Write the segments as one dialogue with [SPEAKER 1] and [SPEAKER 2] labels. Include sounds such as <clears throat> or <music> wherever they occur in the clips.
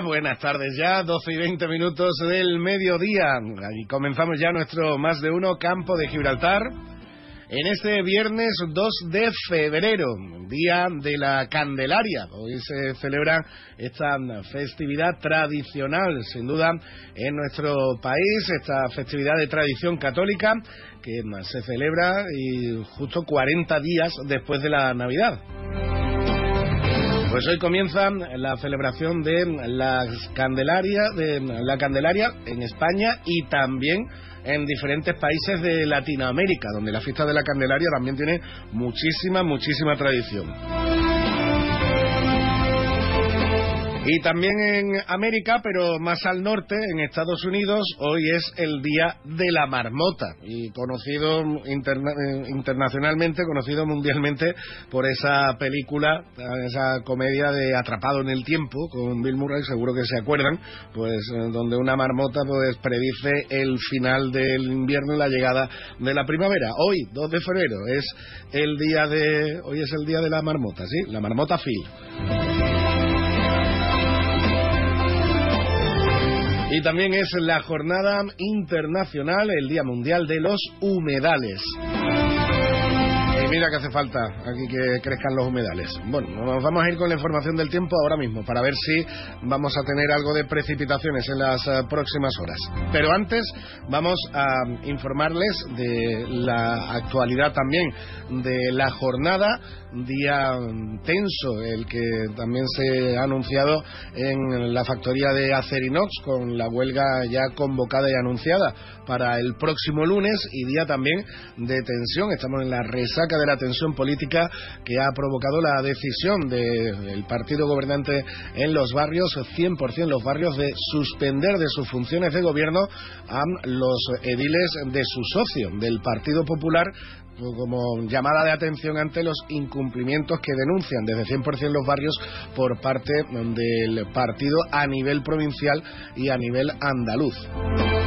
[SPEAKER 1] Buenas tardes ya, 12 y 20 minutos del mediodía. Y comenzamos ya nuestro más de uno Campo de Gibraltar en este viernes 2 de febrero, día de la Candelaria. Hoy se celebra esta festividad tradicional, sin duda, en nuestro país, esta festividad de tradición católica que se celebra y justo 40 días después de la Navidad. Pues hoy comienza la celebración de la Candelaria, de la Candelaria en España y también en diferentes países de Latinoamérica, donde la fiesta de la Candelaria también tiene muchísima, muchísima tradición. Y también en América, pero más al norte, en Estados Unidos, hoy es el Día de la Marmota, y conocido eh, internacionalmente, conocido mundialmente por esa película, esa comedia de Atrapado en el Tiempo, con Bill Murray, seguro que se acuerdan, pues eh, donde una marmota pues predice el final del invierno y la llegada de la primavera. Hoy, 2 de febrero, es el día de, hoy es el día de la marmota, ¿sí? La marmota Phil. Y también es la jornada internacional, el Día Mundial de los Humedales mira que hace falta aquí que crezcan los humedales. Bueno, nos vamos a ir con la información del tiempo ahora mismo para ver si vamos a tener algo de precipitaciones en las eh, próximas horas. Pero antes vamos a informarles de la actualidad también de la jornada, día tenso, el que también se ha anunciado en la factoría de Acerinox con la huelga ya convocada y anunciada para el próximo lunes y día también de tensión. Estamos en la resaca de la tensión política que ha provocado la decisión del partido gobernante en los barrios, 100% los barrios, de suspender de sus funciones de gobierno a los ediles de su socio, del Partido Popular, como llamada de atención ante los incumplimientos que denuncian desde 100% los barrios por parte del partido a nivel provincial y a nivel andaluz.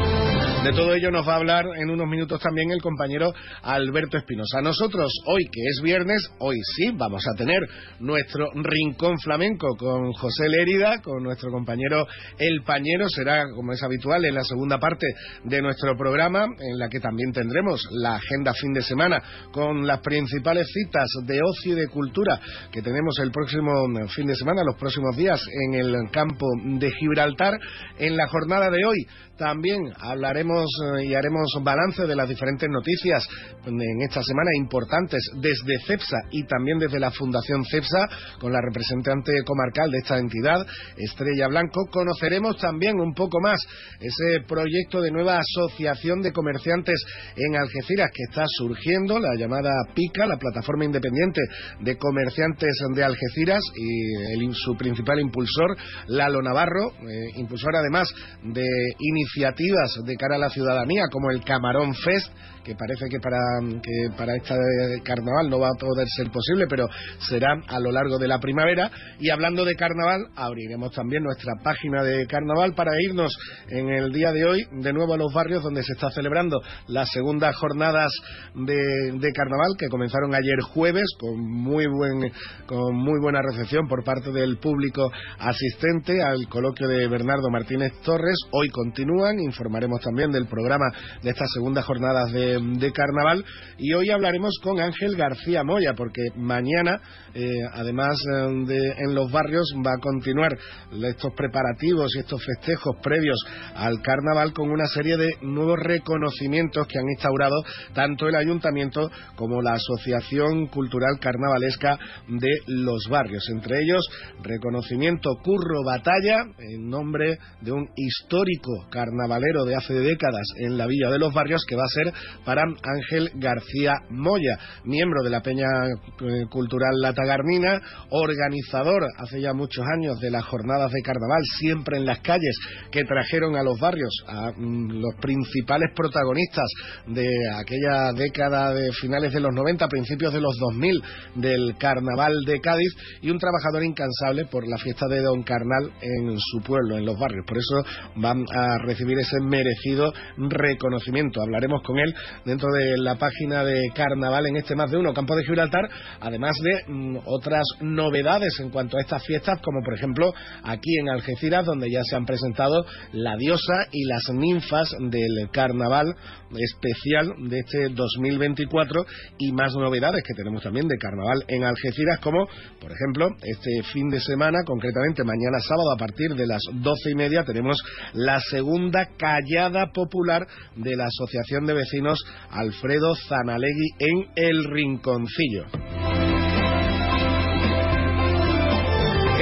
[SPEAKER 1] De todo ello nos va a hablar en unos minutos también el compañero Alberto Espinosa. Nosotros, hoy que es viernes, hoy sí vamos a tener nuestro rincón flamenco con José Lérida, con nuestro compañero El Pañero. Será, como es habitual, en la segunda parte de nuestro programa, en la que también tendremos la agenda fin de semana con las principales citas de ocio y de cultura que tenemos el próximo fin de semana, los próximos días, en el campo de Gibraltar. En la jornada de hoy también hablaremos eh, y haremos balance de las diferentes noticias en esta semana importantes desde CEPSA y también desde la Fundación CEPSA con la representante comarcal de esta entidad, Estrella Blanco. Conoceremos también un poco más ese proyecto de nueva asociación de comerciantes en Algeciras que está surgiendo, la llamada PICA, la plataforma independiente de comerciantes de Algeciras y su principal impulsor, Lalo Navarro, eh, impulsor además de iniciativas iniciativas de cara a la ciudadanía, como el Camarón Fest, que parece que para, que para este carnaval no va a poder ser posible, pero será a lo largo de la primavera. Y hablando de carnaval, abriremos también nuestra página de carnaval para irnos en el día de hoy de nuevo a los barrios donde se está celebrando las segundas jornadas de, de carnaval que comenzaron ayer jueves con muy, buen, con muy buena recepción por parte del público asistente al coloquio de Bernardo Martínez Torres. Hoy continúan, informaremos también del programa de estas segundas jornadas de de, carnaval. Y hoy hablaremos con Ángel García Moya, porque mañana, eh, además eh, de en los barrios, va a continuar estos preparativos y estos festejos previos al carnaval con una serie de nuevos reconocimientos que han instaurado tanto el ayuntamiento como la Asociación Cultural Carnavalesca de los barrios. Entre ellos, reconocimiento Curro Batalla, en nombre de un histórico carnavalero de hace décadas décadas en la Villa de los Barrios, que va a ser para Ángel García Moya, miembro de la Peña eh, Cultural La Tagarnina, organizador hace ya muchos años de las jornadas de carnaval, siempre en las calles, que trajeron a los barrios a mm, los principales protagonistas de aquella década de finales de los 90, principios de los 2000 del carnaval de Cádiz, y un trabajador incansable por la fiesta de Don Carnal en su pueblo, en los barrios. Por eso van a recibir ese merecido reconocimiento. Hablaremos con él dentro de la página de Carnaval en este más de uno Campo de Gibraltar, además de mm, otras novedades en cuanto a estas fiestas, como por ejemplo aquí en Algeciras, donde ya se han presentado la diosa y las ninfas del Carnaval especial de este 2024 y más novedades que tenemos también de Carnaval en Algeciras, como por ejemplo este fin de semana, concretamente mañana sábado a partir de las doce y media tenemos la segunda callada popular de la Asociación de Vecinos Alfredo Zanalegui en El Rinconcillo.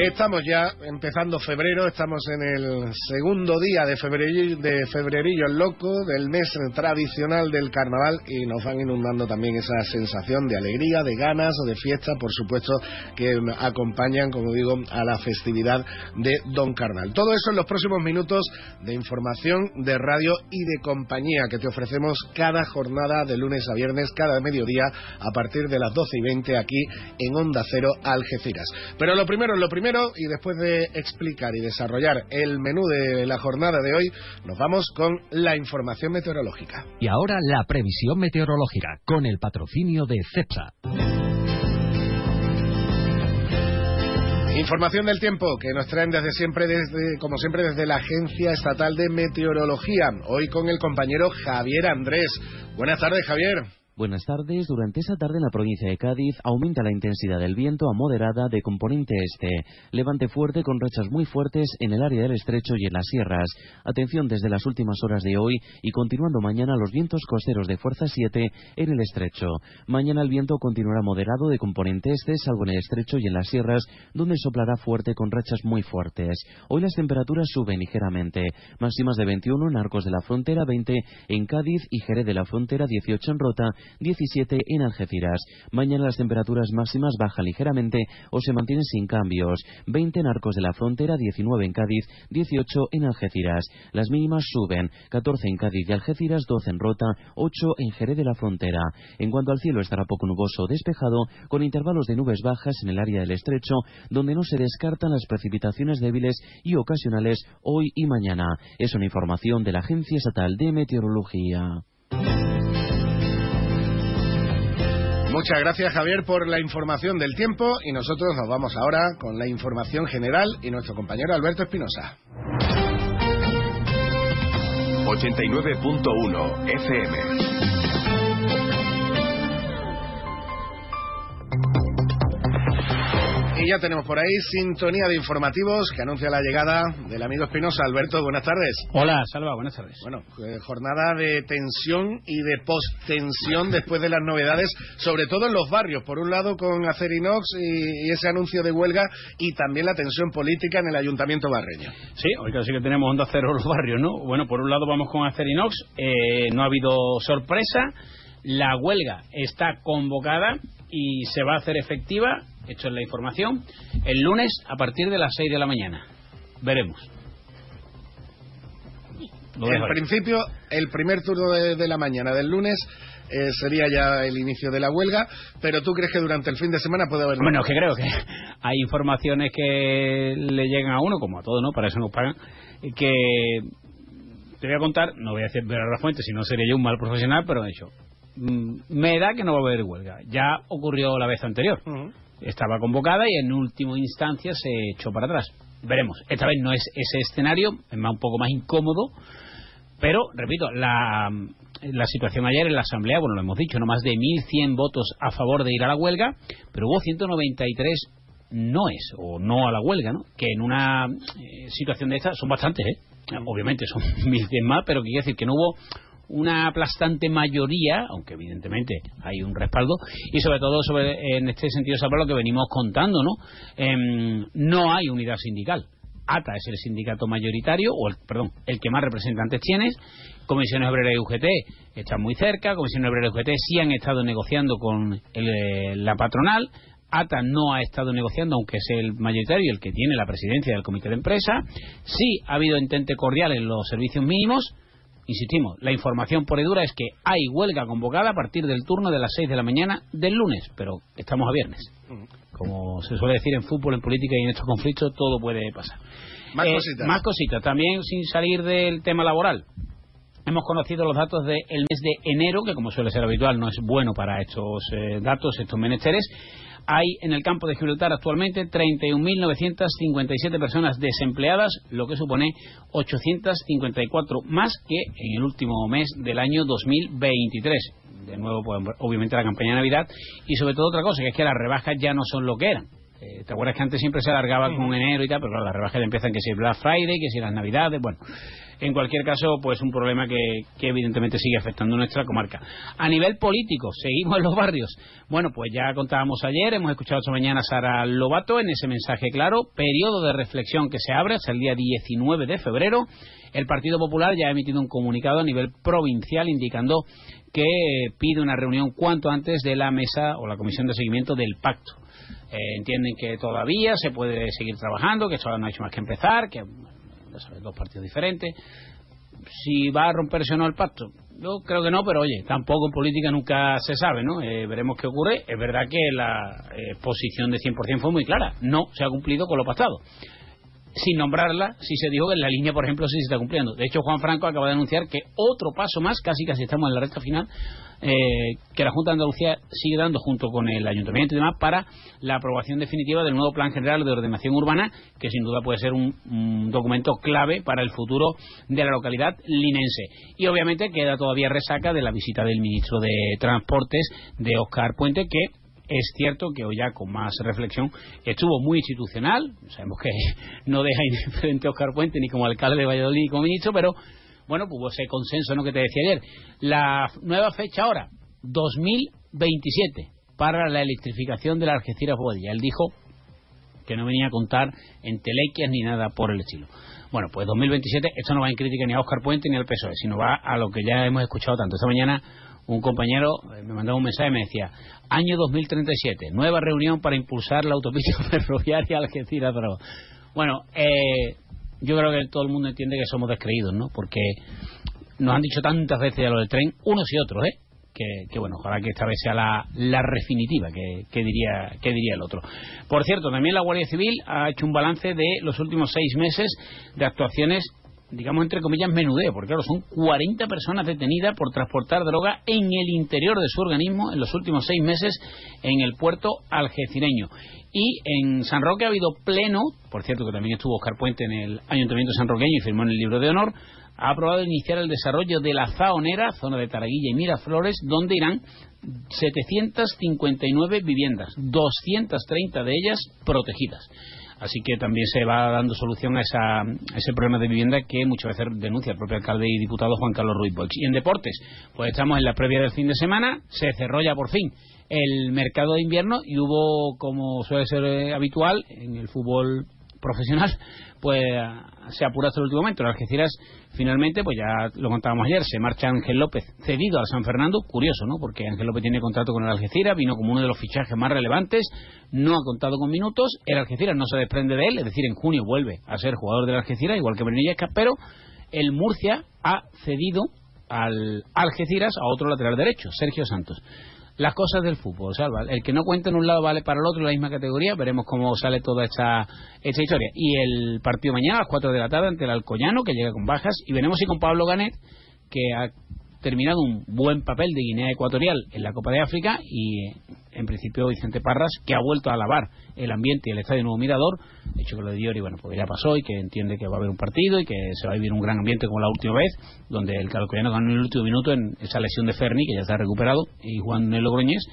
[SPEAKER 1] Estamos ya empezando febrero, estamos en el segundo día de febrerillo, de loco, del mes tradicional del carnaval y nos van inundando también esa sensación de alegría, de ganas o de fiesta, por supuesto, que acompañan, como digo, a la festividad de Don Carnal. Todo eso en los próximos minutos de información, de radio y de compañía que te ofrecemos cada jornada de lunes a viernes, cada mediodía, a partir de las 12 y 20 aquí en Onda Cero Algeciras. Pero lo primero, lo primero y después de explicar y desarrollar el menú de la jornada de hoy, nos vamos con la información meteorológica.
[SPEAKER 2] Y ahora la previsión meteorológica con el patrocinio de CEPSA.
[SPEAKER 1] Información del tiempo que nos traen desde siempre, desde, como siempre, desde la Agencia Estatal de Meteorología. Hoy con el compañero Javier Andrés. Buenas tardes, Javier.
[SPEAKER 3] Buenas tardes. Durante esa tarde en la provincia de Cádiz aumenta la intensidad del viento a moderada de componente este. Levante fuerte con rachas muy fuertes en el área del estrecho y en las sierras. Atención desde las últimas horas de hoy y continuando mañana los vientos costeros de fuerza 7 en el estrecho. Mañana el viento continuará moderado de componente este, salvo en el estrecho y en las sierras, donde soplará fuerte con rachas muy fuertes. Hoy las temperaturas suben ligeramente. Máximas de 21 en Arcos de la Frontera, 20 en Cádiz y Jerez de la Frontera, 18 en Rota 17 en Algeciras. Mañana las temperaturas máximas bajan ligeramente o se mantienen sin cambios. 20 en Arcos de la Frontera, 19 en Cádiz, 18 en Algeciras. Las mínimas suben, 14 en Cádiz y Algeciras, 12 en Rota, 8 en Jerez de la Frontera. En cuanto al cielo estará poco nuboso o despejado, con intervalos de nubes bajas en el área del estrecho, donde no se descartan las precipitaciones débiles y ocasionales hoy y mañana. Es una información de la Agencia Estatal de Meteorología.
[SPEAKER 1] Muchas gracias Javier por la información del tiempo y nosotros nos vamos ahora con la información general y nuestro compañero Alberto Espinosa.
[SPEAKER 4] 89.1 FM
[SPEAKER 1] Y ya tenemos por ahí sintonía de informativos que anuncia la llegada del amigo Espinosa. Alberto, buenas tardes.
[SPEAKER 5] Hola, Salva, buenas tardes.
[SPEAKER 1] Bueno, eh, jornada de tensión y de post-tensión después de las novedades, sobre todo en los barrios. Por un lado con Acerinox y, y, ese anuncio de huelga y también la tensión política en el ayuntamiento barreño.
[SPEAKER 5] Sí, hoy casi que tenemos onda cero los barrios, ¿no? Bueno, por un lado vamos con Acerinox, eh, no ha habido sorpresa, la huelga está convocada y se va a hacer efectiva hecho es la información, el lunes a partir de las 6 de la mañana. Veremos.
[SPEAKER 1] en principio, el primer turno de, la mañana del lunes eh, sería ya el inicio de la huelga, pero tú crees que durante el fin de semana puede haber...
[SPEAKER 5] Bueno, que creo que hay informaciones que le llegan a uno, como a todos, ¿no? Para eso nos pagan, que te voy a contar, no voy a decir ver la fuente, si no sería yo un mal profesional, pero de hecho, mm, me da que no va a haber huelga. Ya ocurrió la vez anterior estaba convocada y en última instancia se echó para atrás. Veremos. Esta vez no es ese escenario, es más un poco más incómodo, pero, repito, la, la situación ayer en la Asamblea, bueno, lo hemos dicho, no más de 1.100 votos a favor de ir a la huelga, pero hubo 193 no es o no a la huelga, ¿no? Que en una eh, situación de esta son bastantes, ¿eh? Obviamente son <laughs> 1.100 más, pero quiere decir que no hubo una aplastante mayoría, aunque evidentemente hay un respaldo, y sobre todo sobre en este sentido saber lo que venimos contando, ¿no? Em, no hay unidad sindical. ATA es el sindicato mayoritario, o el, perdón, el que más representantes tiene. Comisiones Obreras y UGT están muy cerca. Comisiones Obreras y UGT sí han estado negociando con eh, la patronal. ATA no ha estado negociando, aunque es el mayoritario y el que tiene la presidencia del comité de empresa. Sí ha habido intente cordial en los servicios mínimos. Insistimos, la información por dura es que hay huelga convocada a partir del turno de las 6 de la mañana del lunes, pero estamos a viernes. Como se suele decir en fútbol, en política y en estos conflictos, todo puede pasar.
[SPEAKER 1] Más
[SPEAKER 5] Eh,
[SPEAKER 1] cositas.
[SPEAKER 5] Más cositas. También sin salir del tema laboral. Hemos conocido los datos del mes de enero, que como suele ser habitual no es bueno para estos eh, datos, estos menesteres. Hay en el campo de Gibraltar actualmente 31.957 personas desempleadas, lo que supone 854 más que en el último mes del año 2023. De nuevo, pues, obviamente la campaña de Navidad y sobre todo otra cosa, que es que las rebajas ya no son lo que eran. Eh, ¿Te acuerdas que antes siempre se alargaba con enero y tal? Pero claro, las rebajas ya empiezan que si Black Friday, que si las Navidades, bueno. En cualquier caso, pues un problema que, que evidentemente sigue afectando nuestra comarca. A nivel político, seguimos en los barrios. Bueno, pues ya contábamos ayer, hemos escuchado esta mañana a Sara Lobato en ese mensaje claro, periodo de reflexión que se abre hasta el día 19 de febrero. El Partido Popular ya ha emitido un comunicado a nivel provincial indicando que pide una reunión cuanto antes de la mesa o la comisión de seguimiento del pacto. Eh, entienden que todavía se puede seguir trabajando, que esto no ha hecho más que empezar, que ya sabes, dos partidos diferentes. Si va a romperse o no el pacto, yo creo que no, pero oye, tampoco en política nunca se sabe, ¿no? Eh, veremos qué ocurre. Es verdad que la posición de 100% fue muy clara, no se ha cumplido con lo pactado sin nombrarla, si se dijo que en la línea, por ejemplo, sí se está cumpliendo. De hecho, Juan Franco acaba de anunciar que otro paso más, casi casi estamos en la recta final, eh, que la Junta de Andalucía sigue dando junto con el Ayuntamiento y demás para la aprobación definitiva del nuevo Plan General de Ordenación Urbana, que sin duda puede ser un, un documento clave para el futuro de la localidad linense. Y obviamente queda todavía resaca de la visita del ministro de Transportes, de Oscar Puente, que es cierto que hoy ya con más reflexión estuvo muy institucional, sabemos que <laughs> no deja indiferente Oscar Puente ni como alcalde de Valladolid ni como ministro, pero bueno, pues hubo ese consenso ¿no? que te decía ayer. La nueva fecha ahora, 2027, para la electrificación de la Algeciras Boadilla. Él dijo que no venía a contar en telequias ni nada por el estilo. Bueno, pues 2027, esto no va en crítica ni a Oscar Puente ni al PSOE, sino va a lo que ya hemos escuchado tanto. Esta mañana un compañero eh, me mandaba un mensaje y me decía, año 2037, nueva reunión para impulsar la autopista <laughs> ferroviaria Algeciras Bravo. Bueno, eh, yo creo que todo el mundo entiende que somos descreídos, ¿no? Porque nos han dicho tantas veces ya lo del tren, unos y otros, ¿eh? Que, bueno, ojalá que esta vez sea la, la definitiva, que, que diría, que diría el otro. Por cierto, también la Guardia Civil ha hecho un balance de los últimos seis meses de actuaciones digamos entre comillas menudeo, porque claro, son 40 personas detenidas por transportar droga en el interior de su organismo en los últimos seis meses en el puerto algecireño. Y en San Roque ha habido pleno, por cierto que también estuvo Oscar Puente en el Ayuntamiento sanroqueño y firmó en el libro de honor, ha aprobado iniciar el desarrollo de la Zaonera, zona de Taraguilla y Miraflores, donde irán 759 viviendas, 230 de ellas protegidas. Así que también se va dando solución a, esa, ese problema de vivienda que muchas veces denuncia el propio alcalde y diputado Juan Carlos Ruiz Boix. Y en deportes, pues estamos en la previa del fin de semana, se cerró ya por fin el mercado de invierno y hubo, como suele ser eh, habitual en el fútbol profesional, pues se apura hasta el último momento. En Algeciras, finalmente, pues ya lo contábamos ayer, se marcha Ángel López cedido al San Fernando. Curioso, ¿no? Porque Ángel López tiene contrato con el Algeciras, vino como uno de los fichajes más relevantes, no ha contado con minutos. El Algeciras no se desprende de él, es decir, en junio vuelve a ser jugador del Algeciras, igual que Brenillesca, pero el Murcia ha cedido al Algeciras a otro lateral derecho, Sergio Santos las cosas del fútbol, Salva. El que no cuenta en un lado vale para el otro la misma categoría. Veremos cómo sale toda esta, esta historia. Y el partido mañana a las 4 de la tarde ante el Alcoyano, que llega con bajas. Y veremos si con Pablo Ganet, que ha terminado un buen papel de Guinea Ecuatorial en la Copa de África y en principio Vicente Parras que ha vuelto a alabar el ambiente y el estadio Nuevo Mirador. De hecho que lo de Diori bueno pues ya pasó y que entiende que va a haber un partido y que se va a vivir un gran ambiente como la última vez donde el calcoyano ganó en el último minuto en esa lesión de Ferni que ya está recuperado y Juan el Logroñés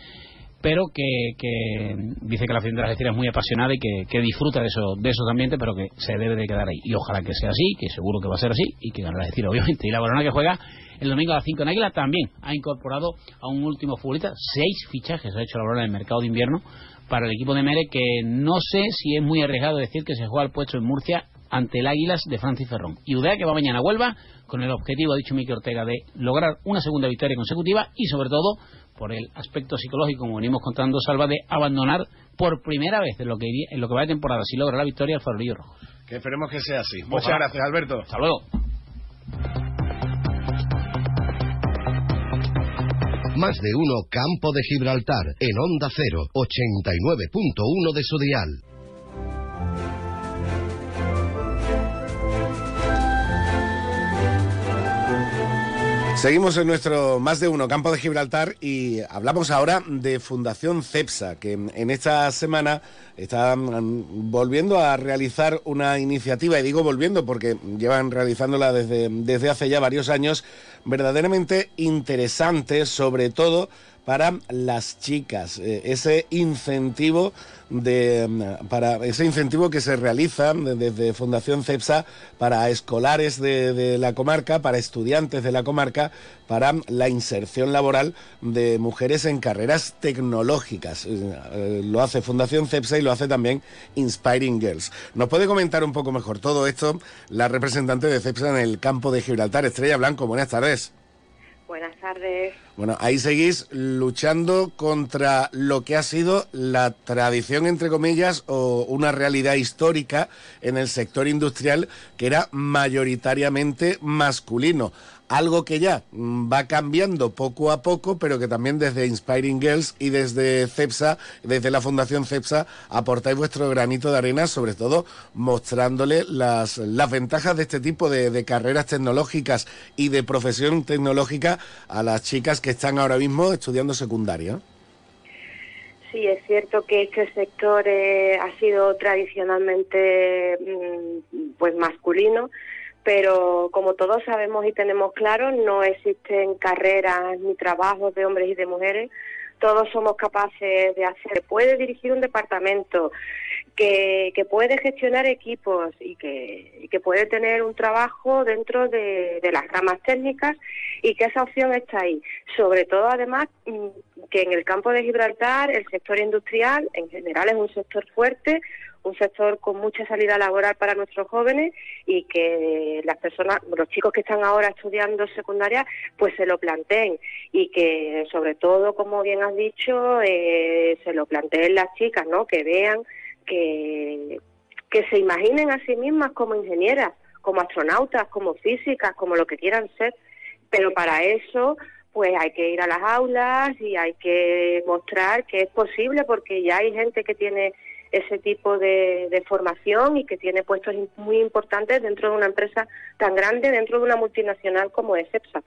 [SPEAKER 5] pero que, que, dice que la afición de Algeciras es muy apasionada y que, disfruta de, eso, de esos ambientes, pero que se debe de quedar ahí. Y ojalá que sea así, que seguro que va a ser así, y que gane Algeciras, obviamente. Y la Barona que juega el domingo a las 5 en Águila también ha incorporado a un último futbolista. Seis fichajes ha hecho la Barona en el mercado de invierno para el equipo de Mere, que no sé si es muy arriesgado decir que se juega el puesto en Murcia
[SPEAKER 6] ante el Águilas de Francis Ferrón. Y Udea que va mañana a Huelva con el objetivo, ha dicho Miki Ortega, de lograr una segunda victoria consecutiva y sobre todo por el aspecto psicológico, como venimos contando Salva, de abandonar por primera vez en lo que, en lo que va de temporada, si logra la victoria, el farolillo rojo.
[SPEAKER 1] Que esperemos que sea así. Muchas gracias, Alberto.
[SPEAKER 6] Hasta luego.
[SPEAKER 7] Más de uno Campo de Gibraltar en Onda 0, 89.1 de su dial.
[SPEAKER 1] Seguimos en nuestro más de uno campo de Gibraltar y hablamos ahora de Fundación CEPSA, que en esta semana está volviendo a realizar una iniciativa, y digo volviendo porque llevan realizándola desde, desde hace ya varios años, verdaderamente interesante, sobre todo para las chicas, eh, ese incentivo de mm, para ese incentivo que se realiza desde Fundación CEPSA para escolares de, la comarca, para estudiantes de la comarca, para la inserción laboral de mujeres en carreras tecnológicas. Eh, lo hace Fundación CEPSA y lo hace también Inspiring Girls. ¿Nos puede comentar un poco mejor todo esto la representante de CEPSA en el campo de Gibraltar, Estrella Blanco? Buenas tardes.
[SPEAKER 8] Buenas tardes.
[SPEAKER 1] Bueno, ahí seguís luchando contra lo que ha sido la tradición, entre comillas, o una realidad histórica en el sector industrial que era mayoritariamente masculino algo que ya mm, va cambiando poco a poco, pero que también desde Inspiring Girls y desde CEPSA, desde la Fundación CEPSA, aportáis vuestro granito de arena, sobre todo mostrándole las, las ventajas de este tipo de, carreras tecnológicas y de profesión tecnológica a las chicas que están ahora mismo estudiando secundaria.
[SPEAKER 8] Sí, es cierto que este sector eh, ha sido tradicionalmente mm, pues masculino pero como todos sabemos y tenemos claro, no existen carreras ni trabajos de hombres y de mujeres. Todos somos capaces de hacer, puede dirigir un departamento, que, que puede gestionar equipos y que, y que puede tener un trabajo dentro de, de las ramas técnicas y que esa opción está ahí. Sobre todo, además, mm, que en el campo de Gibraltar el sector industrial en general es un sector fuerte, un sector con mucha salida laboral para nuestros jóvenes y que las personas, los chicos que están ahora estudiando secundaria, pues se lo planteen y que sobre todo, como bien has dicho, eh, se lo planteen las chicas, ¿no? Que vean que, que se imaginen a sí mismas como ingenieras, como astronautas, como físicas, como lo que quieran ser, pero para eso pues hay que ir a las aulas y hay que mostrar que es posible porque ya hay gente que tiene ese tipo de, de, formación y que tiene puestos muy importantes dentro de una empresa tan grande, dentro de una multinacional como es EPSA.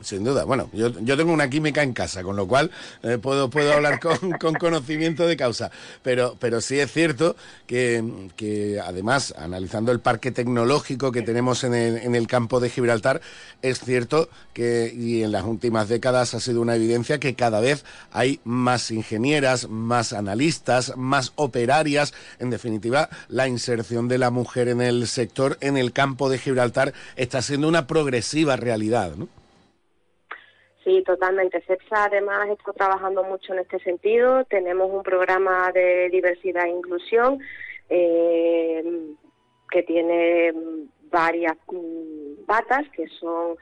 [SPEAKER 1] Sin duda. Bueno, yo, yo tengo una química en casa, con lo cual eh, puedo, puedo hablar con, <laughs> con, conocimiento de causa. Pero, pero sí es cierto que, que, además, analizando el parque tecnológico que tenemos en el, en el campo de Gibraltar, es cierto que, y en las últimas décadas ha sido una evidencia que cada vez hay más ingenieras, más analistas, más operarias. En definitiva, la inserción de la mujer en el sector, en el campo de Gibraltar, está siendo una progresiva realidad, ¿no?
[SPEAKER 8] Sí, totalmente. CEPSA además está trabajando mucho en este sentido. Tenemos un programa de diversidad e inclusión eh, que tiene varias batas que son,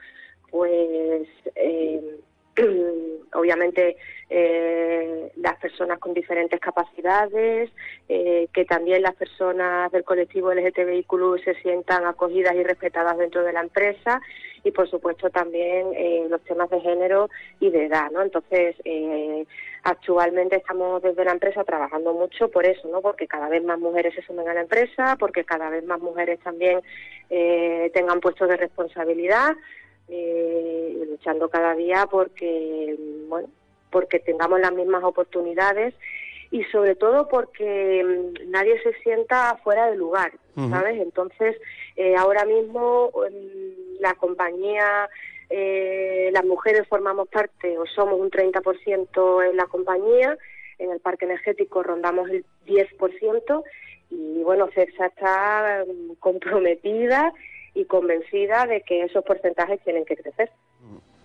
[SPEAKER 8] pues, eh, <clears throat> obviamente eh, las personas con diferentes capacidades, eh, que también las personas del colectivo LGTBIQ se sientan acogidas y respetadas dentro de la empresa y por supuesto también eh, los temas de género y de edad, ¿no? Entonces, eh, actualmente estamos desde la empresa trabajando mucho por eso, ¿no? Porque cada vez más mujeres se sumen a la empresa, porque cada vez más mujeres también eh, tengan puestos de responsabilidad, eh, luchando cada día porque, bueno, porque tengamos las mismas oportunidades y sobre todo porque mm, nadie se sienta fuera de lugar, ¿sabes? Entonces, eh, ahora mismo mm, la compañía, eh, las mujeres formamos parte o somos un 30% en la compañía, en el parque energético rondamos el 10% y bueno, CEPSA está mm, comprometida y convencida de que esos porcentajes tienen que crecer.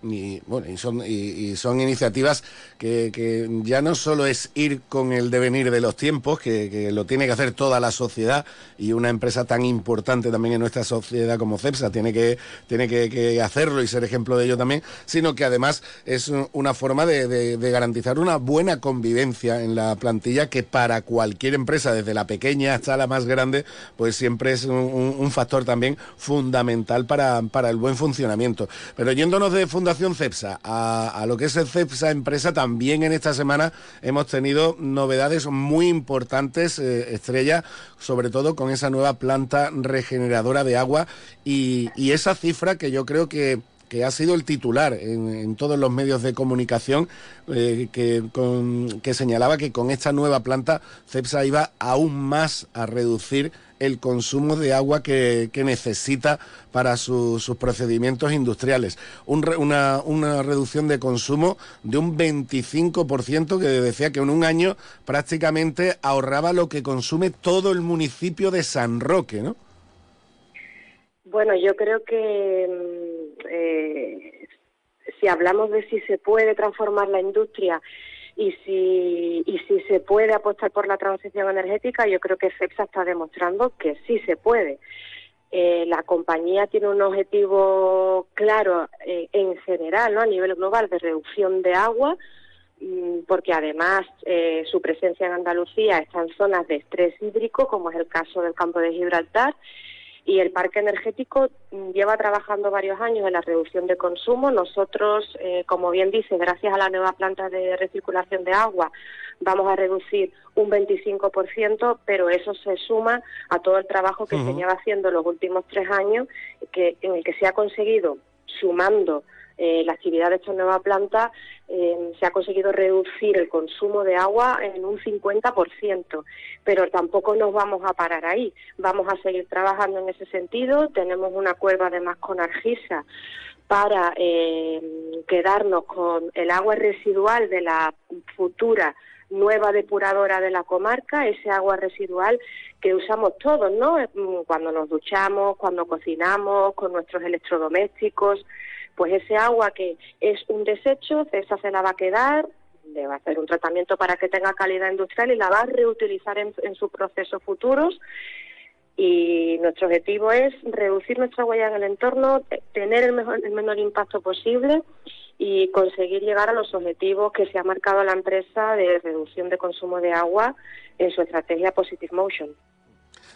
[SPEAKER 1] Y, bueno, y son, y, son iniciativas que, que, ya no solo es ir con el devenir de los tiempos, que, que, lo tiene que hacer toda la sociedad y una empresa tan importante también en nuestra sociedad como CEPSA tiene que, tiene que, hacerlo y ser ejemplo de ello también, sino que además es una forma de, de, garantizar una buena convivencia en la plantilla que para cualquier empresa, desde la pequeña hasta la más grande, pues siempre es un, un factor también fundamental para, para el buen funcionamiento. Pero yéndonos de fundación CEPSA. A, lo que es el CEPSA empresa, también en esta semana hemos tenido novedades muy importantes, eh, Estrella, sobre todo con esa nueva planta regeneradora de agua. Y, esa cifra que yo creo que que ha sido el titular en, todos los medios de comunicación, eh, que, que señalaba que con esta nueva planta CEPSA iba aún más a reducir el consumo de agua que, necesita para sus procedimientos industriales. una, una, reducción de consumo de un 25% que decía que en un año prácticamente ahorraba lo que consume todo el municipio de San Roque, ¿no?
[SPEAKER 8] Bueno, yo creo que mm, eh, si hablamos de si se puede transformar la industria y si, y si se puede apostar por la transición energética, yo creo que CEPSA está demostrando que sí se puede. Eh, la compañía tiene un objetivo claro eh, en general, ¿no? a nivel global, de reducción de agua, mm, porque además eh, su presencia en Andalucía está en zonas de estrés hídrico, como es el caso del campo de Gibraltar, y el parque energético mm, lleva trabajando varios años en la reducción de consumo. Nosotros, eh, como bien dice, gracias a la nueva planta de recirculación de agua, vamos a reducir un 25%, pero eso se suma a todo el trabajo que se lleva haciendo los últimos tres años, que, en el que se ha conseguido, sumando eh, la actividad de esta nueva planta eh, se ha conseguido reducir el consumo de agua en un 50%, pero tampoco nos vamos a parar ahí. Vamos a seguir trabajando en ese sentido. Tenemos un acuerdo además con Argisa para eh, quedarnos con el agua residual de la futura nueva depuradora de la comarca, ese agua residual que usamos todos, ¿no? Cuando nos duchamos, cuando cocinamos, con nuestros electrodomésticos, pues ese agua que es un desecho, esa se la va a quedar, le va a hacer un tratamiento para que tenga calidad industrial y la va a reutilizar en, sus procesos futuros. Y nuestro objetivo es reducir nuestra huella en el entorno, tener el, mejor, el menor impacto posible y conseguir llegar a los objetivos que se ha marcado la empresa de reducción de consumo de agua en su estrategia Positive Motion.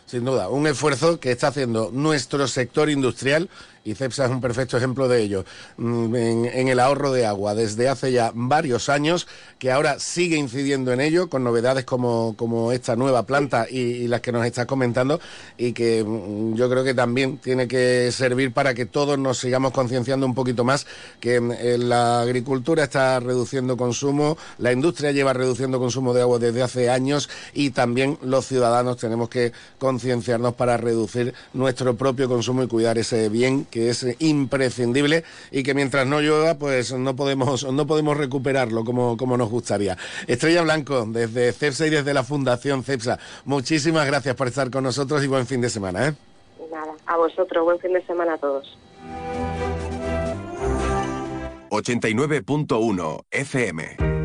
[SPEAKER 1] Sin duda, un esfuerzo que está haciendo nuestro sector industrial y CEPSA es un perfecto ejemplo de ello, mm, en, el ahorro de agua desde hace ya varios años, que ahora sigue incidiendo en ello con novedades como, como esta nueva planta y, las que nos estás comentando y que mm, yo creo que también tiene que servir para que todos nos sigamos concienciando un poquito más que mm, la agricultura está reduciendo consumo, la industria lleva reduciendo consumo de agua desde hace años y también los ciudadanos tenemos que concienciarnos para reducir nuestro propio consumo y cuidar ese bien que es imprescindible y que mientras no llueva, pues no podemos, no podemos recuperarlo como, como nos gustaría. Estrella Blanco, desde CEPSA y desde la Fundación CEPSA, muchísimas gracias por estar con nosotros y buen fin de semana. ¿eh?
[SPEAKER 8] Nada, a vosotros, buen fin de semana a todos.
[SPEAKER 9] 89.1 FM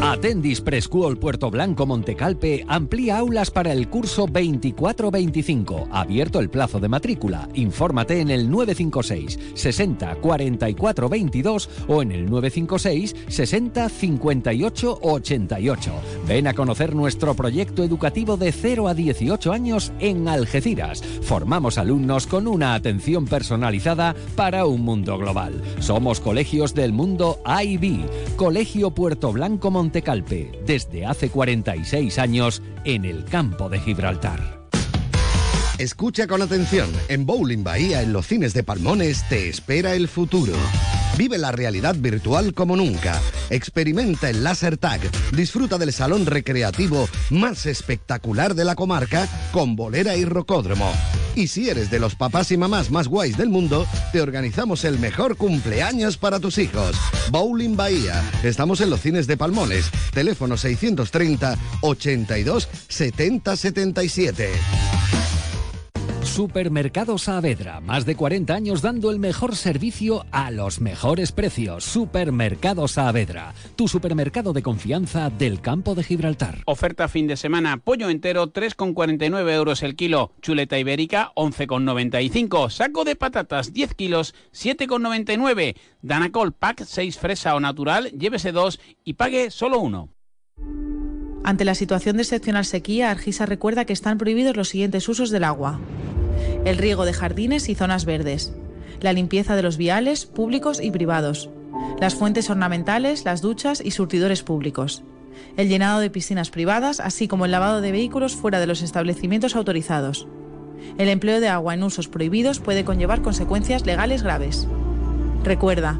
[SPEAKER 10] Atendis Preschool Puerto Blanco Montecalpe amplía aulas para el curso 24-25. Abierto el plazo de matrícula. Infórmate en el 956 60 44 22 o en el 956 60 58 88. Ven a conocer nuestro proyecto educativo de 0 a 18 años en Algeciras. Formamos alumnos con una atención personalizada para un mundo global. Somos colegios del mundo IB. Colegio Puerto Blanco Montecalpe desde hace 46 años en el campo de Gibraltar.
[SPEAKER 7] Escucha con atención. En Bowling Bahía, en los cines de Palmones, te espera el futuro. Vive la realidad virtual como nunca. Experimenta el Laser Tag. Disfruta del salón recreativo más espectacular de la comarca con bolera y rocódromo. Y si eres de los papás y mamás más guays del mundo, te organizamos el mejor cumpleaños para tus hijos. Bowling Bahía. Estamos en los cines de Palmones. Teléfono 630 82 70 77.
[SPEAKER 10] Supermercado Saavedra, más de 40 años dando el mejor servicio a los mejores precios. Supermercado Saavedra, tu supermercado de confianza del campo de Gibraltar.
[SPEAKER 6] Oferta fin de semana, pollo entero 3,49 euros el kilo, chuleta ibérica 11,95, saco de patatas 10 kilos 7,99, Danacol Pack 6 fresa o natural, llévese dos y pague solo uno.
[SPEAKER 11] Ante la situación de excepcional sequía, Argisa recuerda que están prohibidos los siguientes usos del agua el riego de jardines y zonas verdes, la limpieza de los viales públicos y privados, las fuentes ornamentales, las duchas y surtidores públicos, el llenado de piscinas privadas, así como el lavado de vehículos fuera de los establecimientos autorizados. El empleo de agua en usos prohibidos puede conllevar consecuencias legales graves. Recuerda,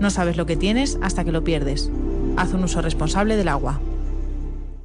[SPEAKER 11] no sabes lo que tienes hasta que lo pierdes. Haz un uso responsable del agua.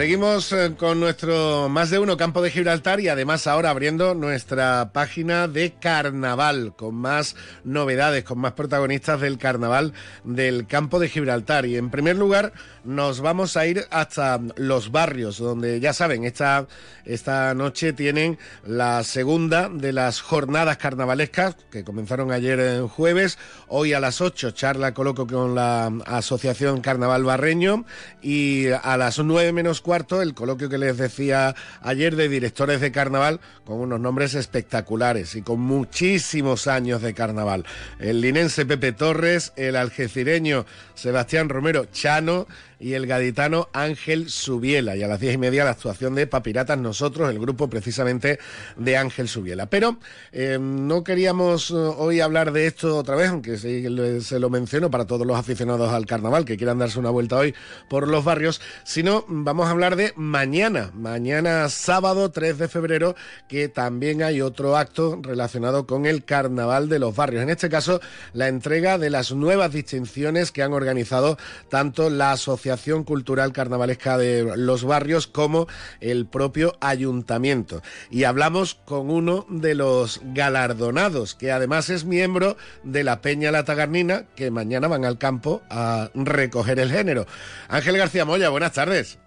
[SPEAKER 1] Seguimos eh, con nuestro más de uno campo de Gibraltar y además ahora abriendo nuestra página de carnaval con más novedades, con más protagonistas del carnaval del campo de Gibraltar. Y en primer lugar nos vamos a ir hasta los barrios, donde ya saben, esta, esta noche tienen la segunda de las jornadas carnavalescas que comenzaron ayer en jueves. Hoy a las 8 charla coloco con la Asociación Carnaval Barreño y a las 9 menos el coloquio que les decía ayer de directores de carnaval con unos nombres espectaculares y con muchísimos años de carnaval. El linense Pepe Torres, el algecireño Sebastián Romero Chano, y el gaditano Ángel Subiela. Y a las diez y media la actuación de Papiratas Nosotros, el grupo precisamente de Ángel Subiela. Pero eh, no queríamos eh, hoy hablar de esto otra vez, aunque sí, se lo menciono para todos los aficionados al carnaval que quieran darse una vuelta hoy por los barrios, sino vamos a hablar de mañana, mañana sábado 3 de febrero, que también hay otro acto relacionado con el carnaval de los barrios. En este caso, la entrega de las nuevas distinciones que han organizado tanto la asociación Cultural Carnavalesca de los Barrios como el propio ayuntamiento. Y hablamos con uno de los galardonados, que además es miembro de la Peña La Tagarnina, que mañana van al campo a recoger el género. Ángel García Moya, buenas tardes.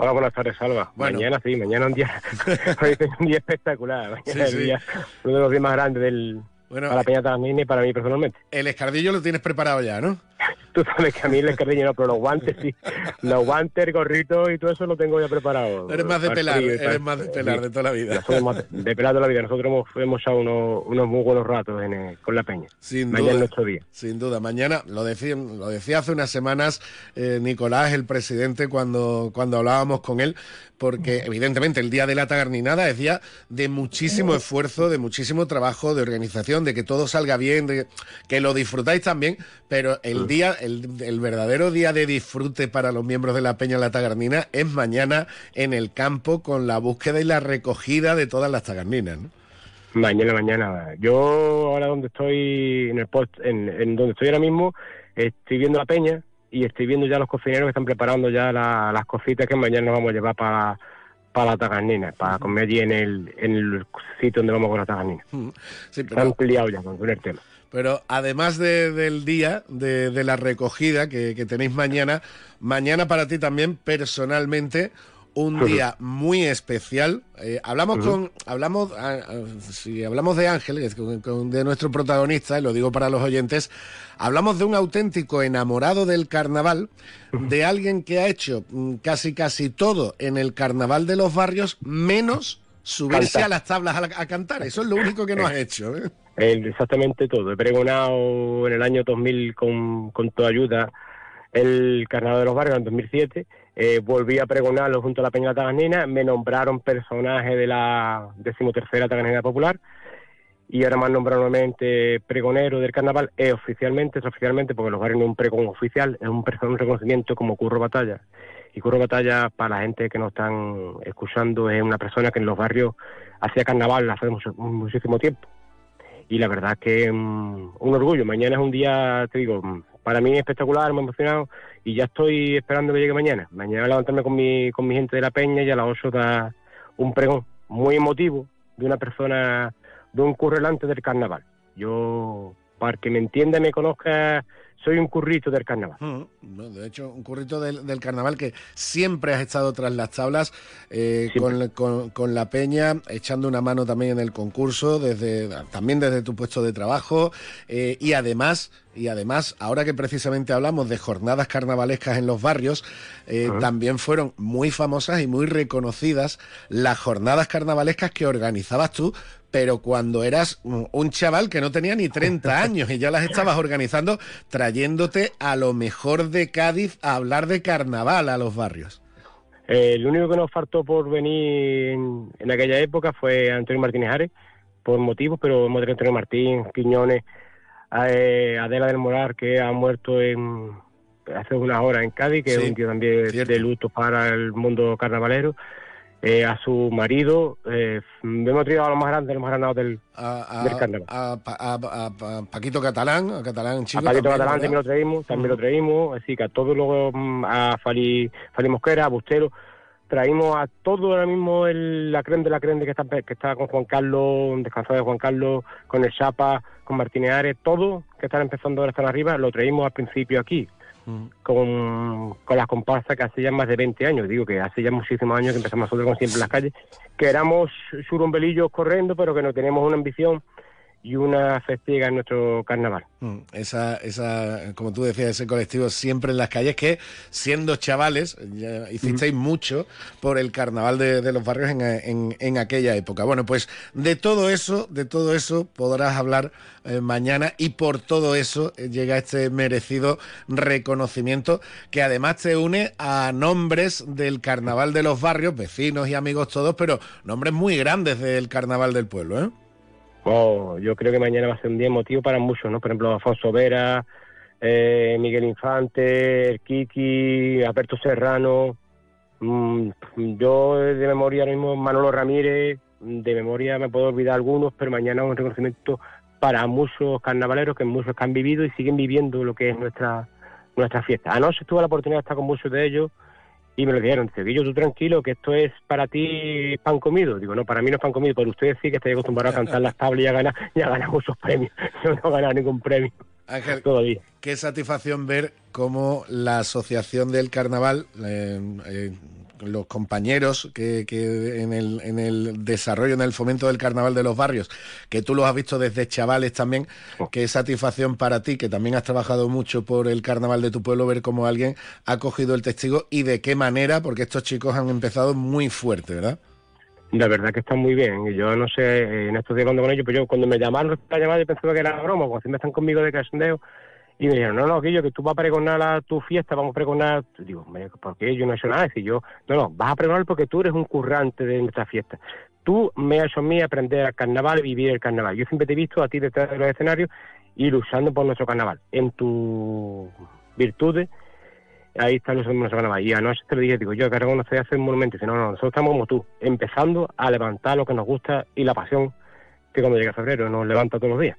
[SPEAKER 12] Hola, buenas tardes, Salva. Mañana sí, mañana un día, <laughs> un día espectacular. Mañana es día, uno de los días más grandes del, para la Peña Tagarnina y para mí personalmente.
[SPEAKER 1] El escardillo lo tienes preparado ya, ¿no? <laughs>
[SPEAKER 12] Tú sabes que a mí el escardiño no, pero los guantes sí. Los guantes, el gorrito y todo eso lo tengo ya preparado.
[SPEAKER 1] Eres más de pelar, eres más de pelar de toda la vida.
[SPEAKER 12] de pelar de la vida. Nosotros hemos, hemos echado unos, unos muy buenos ratos en con la peña.
[SPEAKER 1] Sin Mañana duda. nuestro día. Sin duda. Mañana, lo decía, lo decía hace unas semanas eh, Nicolás, el presidente, cuando, cuando hablábamos con él, porque evidentemente el día de la tagarninada es día de muchísimo esfuerzo, de muchísimo trabajo, de organización, de que todo salga bien, de que lo disfrutáis también, pero el día, el, verdadero día de disfrute para los miembros de la Peña La Tagarnina es mañana en el campo con la búsqueda y la recogida de todas las tagarninas, ¿no?
[SPEAKER 12] Mañana, mañana. Yo ahora donde estoy, en el post, en, donde estoy ahora mismo, estoy viendo la peña y estoy viendo ya los cocineros que están preparando ya las cositas que mañana nos vamos a llevar para para la tagarnina, para comer allí en el, en el sitio donde vamos con la tagarnina. Sí, pero... Ya con el tema.
[SPEAKER 1] Pero además del día de, la recogida que, tenéis mañana, mañana para ti también personalmente un día muy especial. Eh, hablamos con, hablamos, ah, ah, si hablamos de Ángel, de nuestro protagonista, y lo digo para los oyentes, hablamos de un auténtico enamorado del carnaval, de alguien que ha hecho mm, casi casi todo en el carnaval de los barrios, menos subirse a las tablas a, cantar. Eso es lo único que no has hecho. ¿eh?
[SPEAKER 12] exactamente todo. He pregonado en el año 2000 con, con tu ayuda el Carnaval de los Barrios en 2007. Eh, volví a pregonarlo junto a la Peña Taganina. Me nombraron personaje de la decimotercera Taganina Popular. Y ahora me han nombrado nuevamente pregonero del carnaval, es oficialmente, es oficialmente, porque los barrios no es un pregón oficial, es un, un reconocimiento como Curro Batalla. Curro Batalla, para la gente que nos están escuchando, es una persona que en los barrios hacía carnaval hace muchísimo tiempo y la verdad que mm, un orgullo. Mañana es un día, te digo, mm, para mí espectacular, me he emocionado y ya estoy esperando que llegue mañana. Mañana levantarme con mi, con mi gente de la peña y a las 8 da un pregón muy emotivo de una persona, de un currelante del carnaval. Yo, para que me entienda y me conozca, soy un currito del carnaval.
[SPEAKER 1] Mm, de hecho, un currito del, carnaval que siempre has estado tras las tablas eh, con, la peña, echando una mano también en el concurso, desde también desde tu puesto de trabajo eh, y además y además, ahora que precisamente hablamos de jornadas carnavalescas en los barrios, eh, también fueron muy famosas y muy reconocidas las jornadas carnavalescas que organizabas tú pero cuando eras un chaval que no tenía ni 30 <laughs> años y ya las estabas organizando, trayéndote a lo mejor de Cádiz a hablar de carnaval a los barrios.
[SPEAKER 12] Eh, el único que nos faltó por venir en, aquella época fue Antonio Martínez Ares, por motivos, pero hemos tenido Antonio Martín, Quiñones, Adela del Morar, que ha muerto en, hace unas horas en Cádiz, que es un tío también de luto para el mundo carnavalero. Eh, a su marido. Eh, hemos traído a los más grandes, los más grandes del, a, del
[SPEAKER 1] A, Paquito Catalán, a Catalán
[SPEAKER 12] Chico. A Paquito Catalán también lo traímos, también lo traímos. Así que a todos luego, mm, a Fali, Fali Mosquera, a Bustero. Traímos a todo ahora mismo el, la creen de la creen que está, que está con Juan Carlos, descansado de Juan Carlos, con el Chapa, con Martínez Ares, todo que están empezando ahora están arriba, lo traímos al principio aquí con, con las comparsas que hace ya más de 20 años. Digo que hace ya muchísimos años que empezamos nosotros con siempre en las calles, que éramos surumbelillos corriendo, pero que no teníamos una ambición y una festiga en nuestro carnaval.
[SPEAKER 1] Mm, esa, esa, como tú decías, ese colectivo siempre en las calles que, siendo chavales, ya hicisteis mucho por el carnaval de, los barrios en, en, aquella época. Bueno, pues de todo eso, de todo eso podrás hablar eh, mañana y por todo eso eh, llega este merecido reconocimiento que además te une a nombres del carnaval de los barrios, vecinos y amigos todos, pero nombres muy grandes del carnaval del pueblo, ¿eh?
[SPEAKER 12] Oh, yo creo que mañana va a ser un día emotivo para muchos, ¿no? Por ejemplo, Afonso Vera, eh, Miguel Infante, el Kiki, Alberto Serrano. Mm, yo de memoria ahora mismo Manolo Ramírez, de memoria me puedo olvidar algunos, pero mañana un reconocimiento para muchos carnavaleros que muchos que han vivido y siguen viviendo lo que es nuestra nuestra fiesta. Anoche tuve la oportunidad de estar con muchos de ellos y me lo dijeron, Cedillo, tú tranquilo, que esto es para ti pan comido. Digo, no, para mí no es pan comido, pero ustedes sí que estáis acostumbrados a cantar las tablas y a ganar, y a ganar muchos premios. Yo <laughs> no he ganado ningún premio.
[SPEAKER 1] Ángel, todavía. qué satisfacción ver cómo la Asociación del Carnaval eh, eh, los compañeros que, en, el, en el desarrollo, en el fomento del carnaval de los barrios, que tú los has visto desde chavales también, oh. qué satisfacción para ti, que también has trabajado mucho por el carnaval de tu pueblo, ver cómo alguien ha cogido el testigo y de qué manera, porque estos chicos han empezado muy fuerte, ¿verdad?
[SPEAKER 12] La verdad que están muy bien. Yo no sé, en estos días hablando con ellos, pero yo cuando me llamaron esta llamada yo pensaba que era broma, cuando siempre están conmigo de casondeo, y me dijeron, no, no, Guillo, que tú vas a pregonar a tu fiesta, vamos a pregonar. Digo, ¿por qué? Yo no he hecho nada. Y yo, no, no, vas a pregonar porque tú eres un currante de nuestra fiesta. Tú me has hecho a mí aprender al carnaval, vivir el carnaval. Yo siempre te he visto a ti detrás de los escenarios y luchando por nuestro carnaval. En tus virtudes, ahí está nuestro, carnaval. Y anoche te lo dije, digo, yo que reconocer hacer un monumento. Y dice, no, no, nosotros estamos como tú, empezando a levantar lo que nos gusta y la pasión que cuando llega febrero nos levanta todos los días.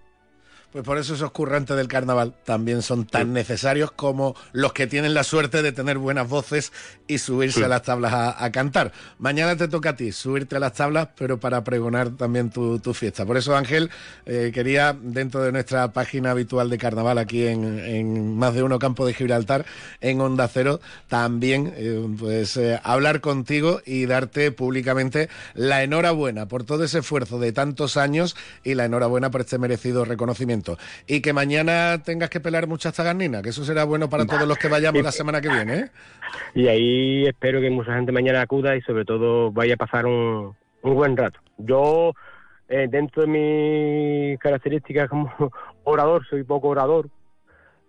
[SPEAKER 1] Pues por eso esos currantes del carnaval también son tan necesarios como los que tienen la suerte de tener buenas voces y subirse a las tablas a, cantar. Mañana te toca a ti subirte a las tablas, pero para pregonar también tu, fiesta. Por eso, Ángel, eh, quería, dentro de nuestra página habitual de carnaval aquí en, Más de Uno Campo de Gibraltar, en Onda Cero, también eh, pues eh, hablar contigo y darte públicamente la enhorabuena por todo ese esfuerzo de tantos años y la enhorabuena por este merecido reconocimiento. Y que mañana tengas que pelar muchas tagarninas, que eso será bueno para todos los que vayamos la semana que viene. ¿eh?
[SPEAKER 12] Y ahí espero que mucha gente mañana acuda y sobre todo vaya a pasar un, buen rato. Yo, eh, dentro de mis características como <laughs> orador, soy poco orador,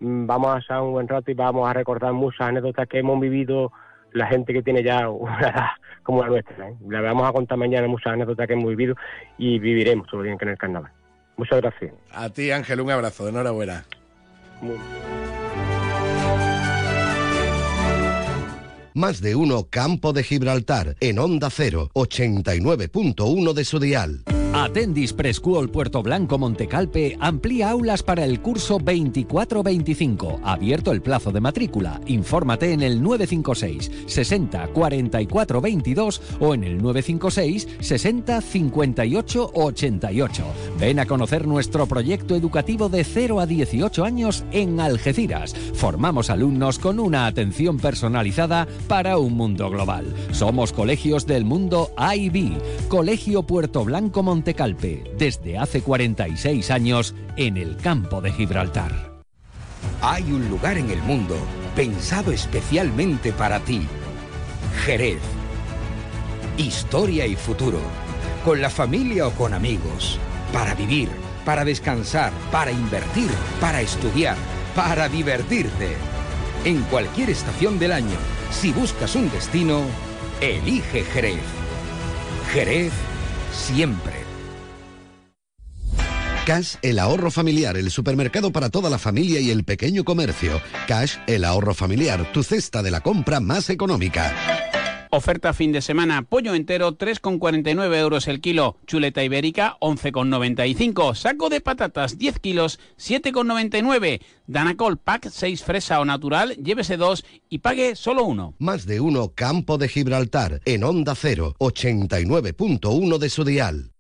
[SPEAKER 12] mm, vamos a pasar un buen rato y vamos a recordar muchas anécdotas que hemos vivido la gente que tiene ya <laughs> una edad como la nuestra. ¿eh? Le vamos a contar mañana muchas anécdotas que hemos vivido y viviremos todo bien que en el carnaval. Muchas gracias.
[SPEAKER 1] A ti, Ángel, un abrazo. Enhorabuena.
[SPEAKER 7] Más de uno Campo de Gibraltar en Onda 0, 89.1 de su dial.
[SPEAKER 10] Atendis Preschool Puerto Blanco Montecalpe amplía aulas para el curso 24-25. Abierto el plazo de matrícula. Infórmate en el 956 60 44 22 o en el 956 60 58 88. Ven a conocer nuestro proyecto educativo de 0 a 18 años en Algeciras. Formamos alumnos con una atención personalizada para un mundo global. Somos colegios del mundo IB. Colegio Puerto Blanco Montecalpe Montecalpe desde hace 46 años en el campo de Gibraltar.
[SPEAKER 9] Hay un lugar en el mundo pensado especialmente para ti. Jerez. Historia y futuro. Con la familia o con amigos. Para vivir, para descansar, para invertir, para estudiar, para divertirte. En cualquier estación del año, si buscas un destino, elige Jerez. Jerez siempre.
[SPEAKER 7] Cash, el ahorro familiar, el supermercado para toda la familia y el pequeño comercio. Cash, el ahorro familiar, tu cesta de la compra más económica.
[SPEAKER 6] Oferta fin de semana, pollo entero 3,49 euros el kilo, chuleta ibérica 11,95, saco de patatas 10 kilos 7,99, Danacol pack 6 fresa o natural, llévese dos y pague solo uno.
[SPEAKER 7] Más de uno Campo de Gibraltar, en Onda 0, 89.1 de su dial.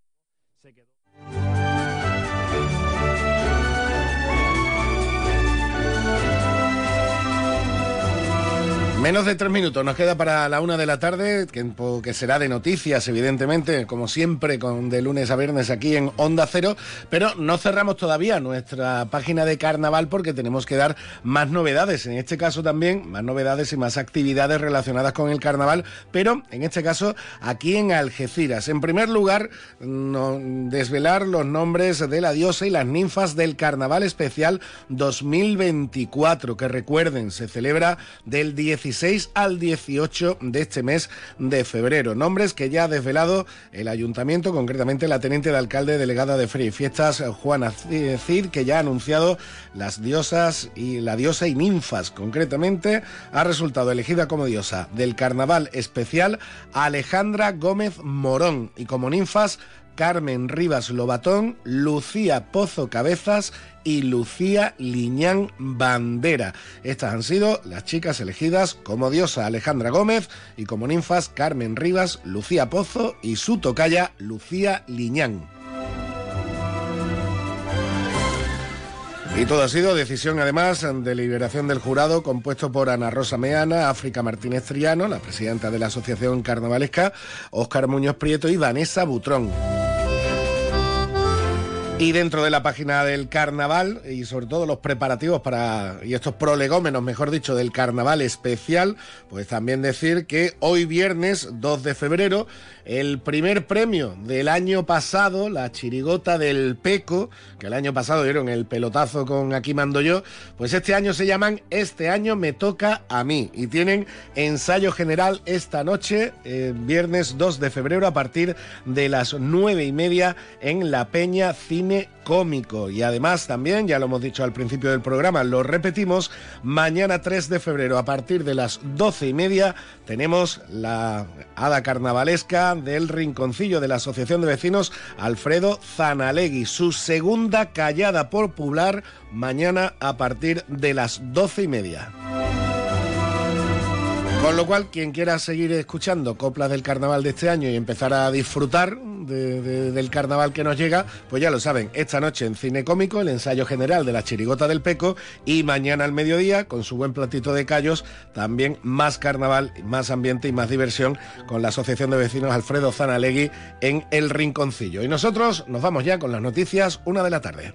[SPEAKER 1] Menos de tres minutos nos queda para la una de la tarde, que, será de noticias, evidentemente, como siempre, con de lunes a viernes aquí en Onda Cero, pero no cerramos todavía nuestra página de carnaval porque tenemos que dar más novedades, en este caso también más novedades y más actividades relacionadas con el carnaval, pero en este caso aquí en Algeciras. En primer lugar, desvelar los nombres de la diosa y las ninfas del carnaval especial 2024, que recuerden, se celebra del 17 al 18 de este mes de febrero. Nombres que ya ha desvelado el ayuntamiento, concretamente la teniente de alcalde delegada de Free Fiestas, Juana Cid, que ya ha anunciado las diosas y la diosa y ninfas. Concretamente, ha resultado elegida como diosa del carnaval especial Alejandra Gómez Morón y como ninfas Carmen Rivas Lobatón, Lucía Pozo Cabezas y Lucía Liñán Bandera. Estas han sido las chicas elegidas como diosa Alejandra Gómez y como ninfas Carmen Rivas, Lucía Pozo y su tocaya Lucía Liñán. Y todo ha sido decisión, además, de liberación del jurado compuesto por Ana Rosa Meana, África Martínez Triano, la presidenta de la Asociación Carnavalesca, Óscar Muñoz Prieto y Vanessa Butrón. Y dentro de la página del carnaval y sobre todo los preparativos para, y estos prolegómenos, mejor dicho, del carnaval especial, pues también decir que hoy viernes 2 de febrero, el primer premio del año pasado, la chirigota del Peco, que el año pasado dieron el pelotazo con Aquí mando yo, pues este año se llaman Este año me toca a mí y tienen ensayo general esta noche, eh, viernes 2 de febrero, a partir de las nueve y media en la Peña Cine cómico. Y además también, ya lo hemos dicho al principio del programa, lo repetimos, mañana 3 de febrero a partir de las doce y media tenemos la hada carnavalesca del rinconcillo de la Asociación de Vecinos Alfredo Zanalegui, su segunda callada popular mañana a partir de las doce y media. Con lo cual, quien quiera seguir escuchando coplas del carnaval de este año y empezar a disfrutar del carnaval que nos llega, pues ya lo saben, esta noche en Cine Cómico, el ensayo general de la chirigota del Peco, y mañana al mediodía, con su buen platito de callos, también más carnaval, más ambiente y más diversión con la Asociación de Vecinos Alfredo Zanalegui en El Rinconcillo. Y nosotros nos vamos ya con las noticias, una de la tarde.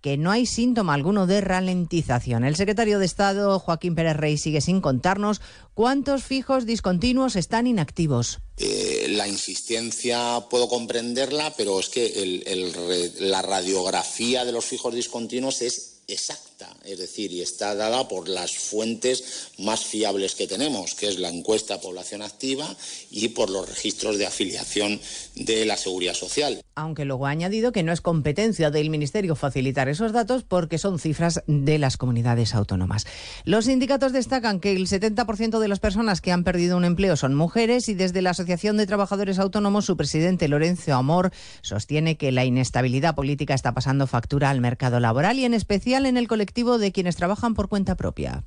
[SPEAKER 13] que no hay síntoma alguno de ralentización. El secretario de Estado, Joaquín Pérez Rey, sigue sin contarnos cuántos fijos discontinuos están inactivos.
[SPEAKER 14] Eh, la insistencia puedo comprenderla, pero es que la radiografía de los fijos discontinuos es exacta, es decir, y está dada por las fuentes más fiables que tenemos, que es la encuesta población activa y por los registros de afiliación de la seguridad social.
[SPEAKER 13] Aunque luego ha añadido que no es competencia del Ministerio facilitar esos datos porque son cifras de las comunidades autónomas. Los sindicatos destacan que el 70% de las personas que han perdido un empleo son mujeres y desde la Asociación de Trabajadores Autónomos su presidente Lorenzo Amor sostiene que la inestabilidad política está pasando factura al mercado laboral y en especial en el colectivo de quienes trabajan por cuenta propia.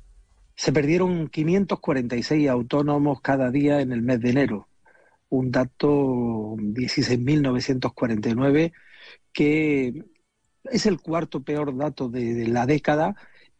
[SPEAKER 15] Se perdieron 546 autónomos cada día en el mes de enero, un dato 16.949 que es el cuarto peor dato de la década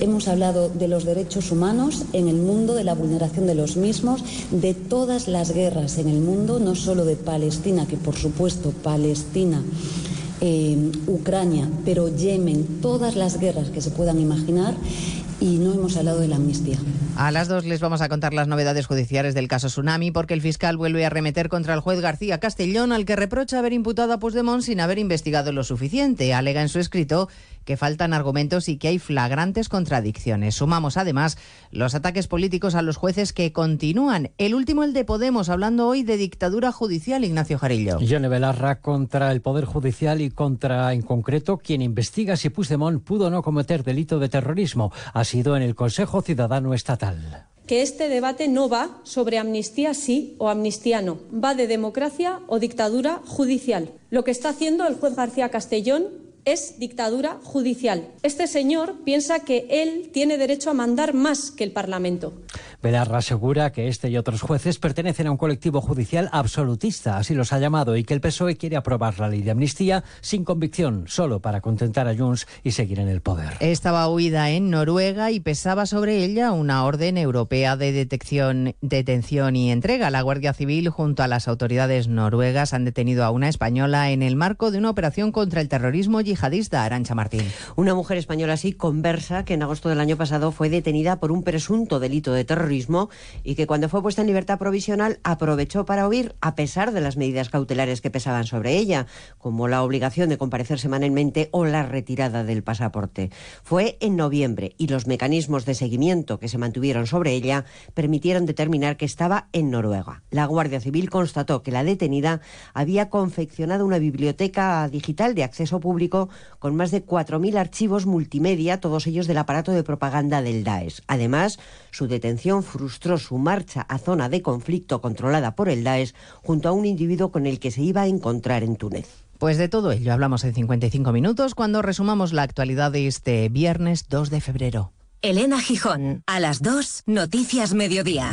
[SPEAKER 16] Hemos hablado de los derechos humanos en el mundo, de la vulneración de los mismos, de todas las guerras en el mundo, no solo de Palestina, que por supuesto Palestina eh, Ucrania, pero Yemen, todas las guerras que se puedan imaginar y no hemos hablado de la amnistía.
[SPEAKER 13] A las dos les vamos a contar las novedades judiciales del caso Tsunami porque el fiscal vuelve a remeter contra el juez García Castellón al que reprocha haber imputado a Puigdemont sin haber investigado lo suficiente. Alega en su escrito que faltan argumentos y que hay flagrantes contradicciones. Sumamos además los ataques políticos a los jueces que continúan. El último, el de Podemos, hablando hoy de dictadura judicial, Ignacio Jarillo.
[SPEAKER 17] Yone Belarra contra el Poder Judicial y contra, en concreto, quien investiga si Puigdemont pudo o no cometer delito de terrorismo. Ha sido en el Consejo Ciudadano Estatal
[SPEAKER 18] que este debate no va sobre amnistía sí o amnistía no, va de democracia o dictadura judicial. Lo que está haciendo el juez García Castellón es dictadura judicial. Este señor piensa que él tiene derecho a mandar más que el Parlamento.
[SPEAKER 17] Belarra asegura que este y otros jueces pertenecen a un colectivo judicial absolutista, así los ha llamado, y que el PSOE quiere aprobar la ley de amnistía sin convicción, solo para contentar a Junts y seguir en el poder.
[SPEAKER 13] Estaba huida en Noruega y pesaba sobre ella una orden europea de detección, detención y entrega. La Guardia Civil, junto a las autoridades noruegas, han detenido a una española en el marco de una operación contra el terrorismo yihadista. Arancha Martín.
[SPEAKER 19] Una mujer española así conversa que en agosto del año pasado fue detenida por un presunto delito de terrorismo y que cuando fue puesta en libertad provisional aprovechó para huir a pesar de las medidas cautelares que pesaban sobre ella, como la obligación de comparecer semanalmente o la retirada del pasaporte. Fue en noviembre y los mecanismos de seguimiento que se mantuvieron sobre ella permitieron determinar que estaba en Noruega. La Guardia Civil constató que la detenida había confeccionado una biblioteca digital de acceso público con más de 4.000 archivos multimedia, todos ellos del aparato de propaganda del Daesh. Además, su detención frustró su marcha a zona de conflicto controlada por el Daesh junto a un individuo con el que se iba a encontrar en Túnez.
[SPEAKER 13] Pues de todo ello hablamos en 55 minutos cuando resumamos la actualidad de este viernes 2 de febrero.
[SPEAKER 20] Elena Gijón, a las 2, Noticias Mediodía.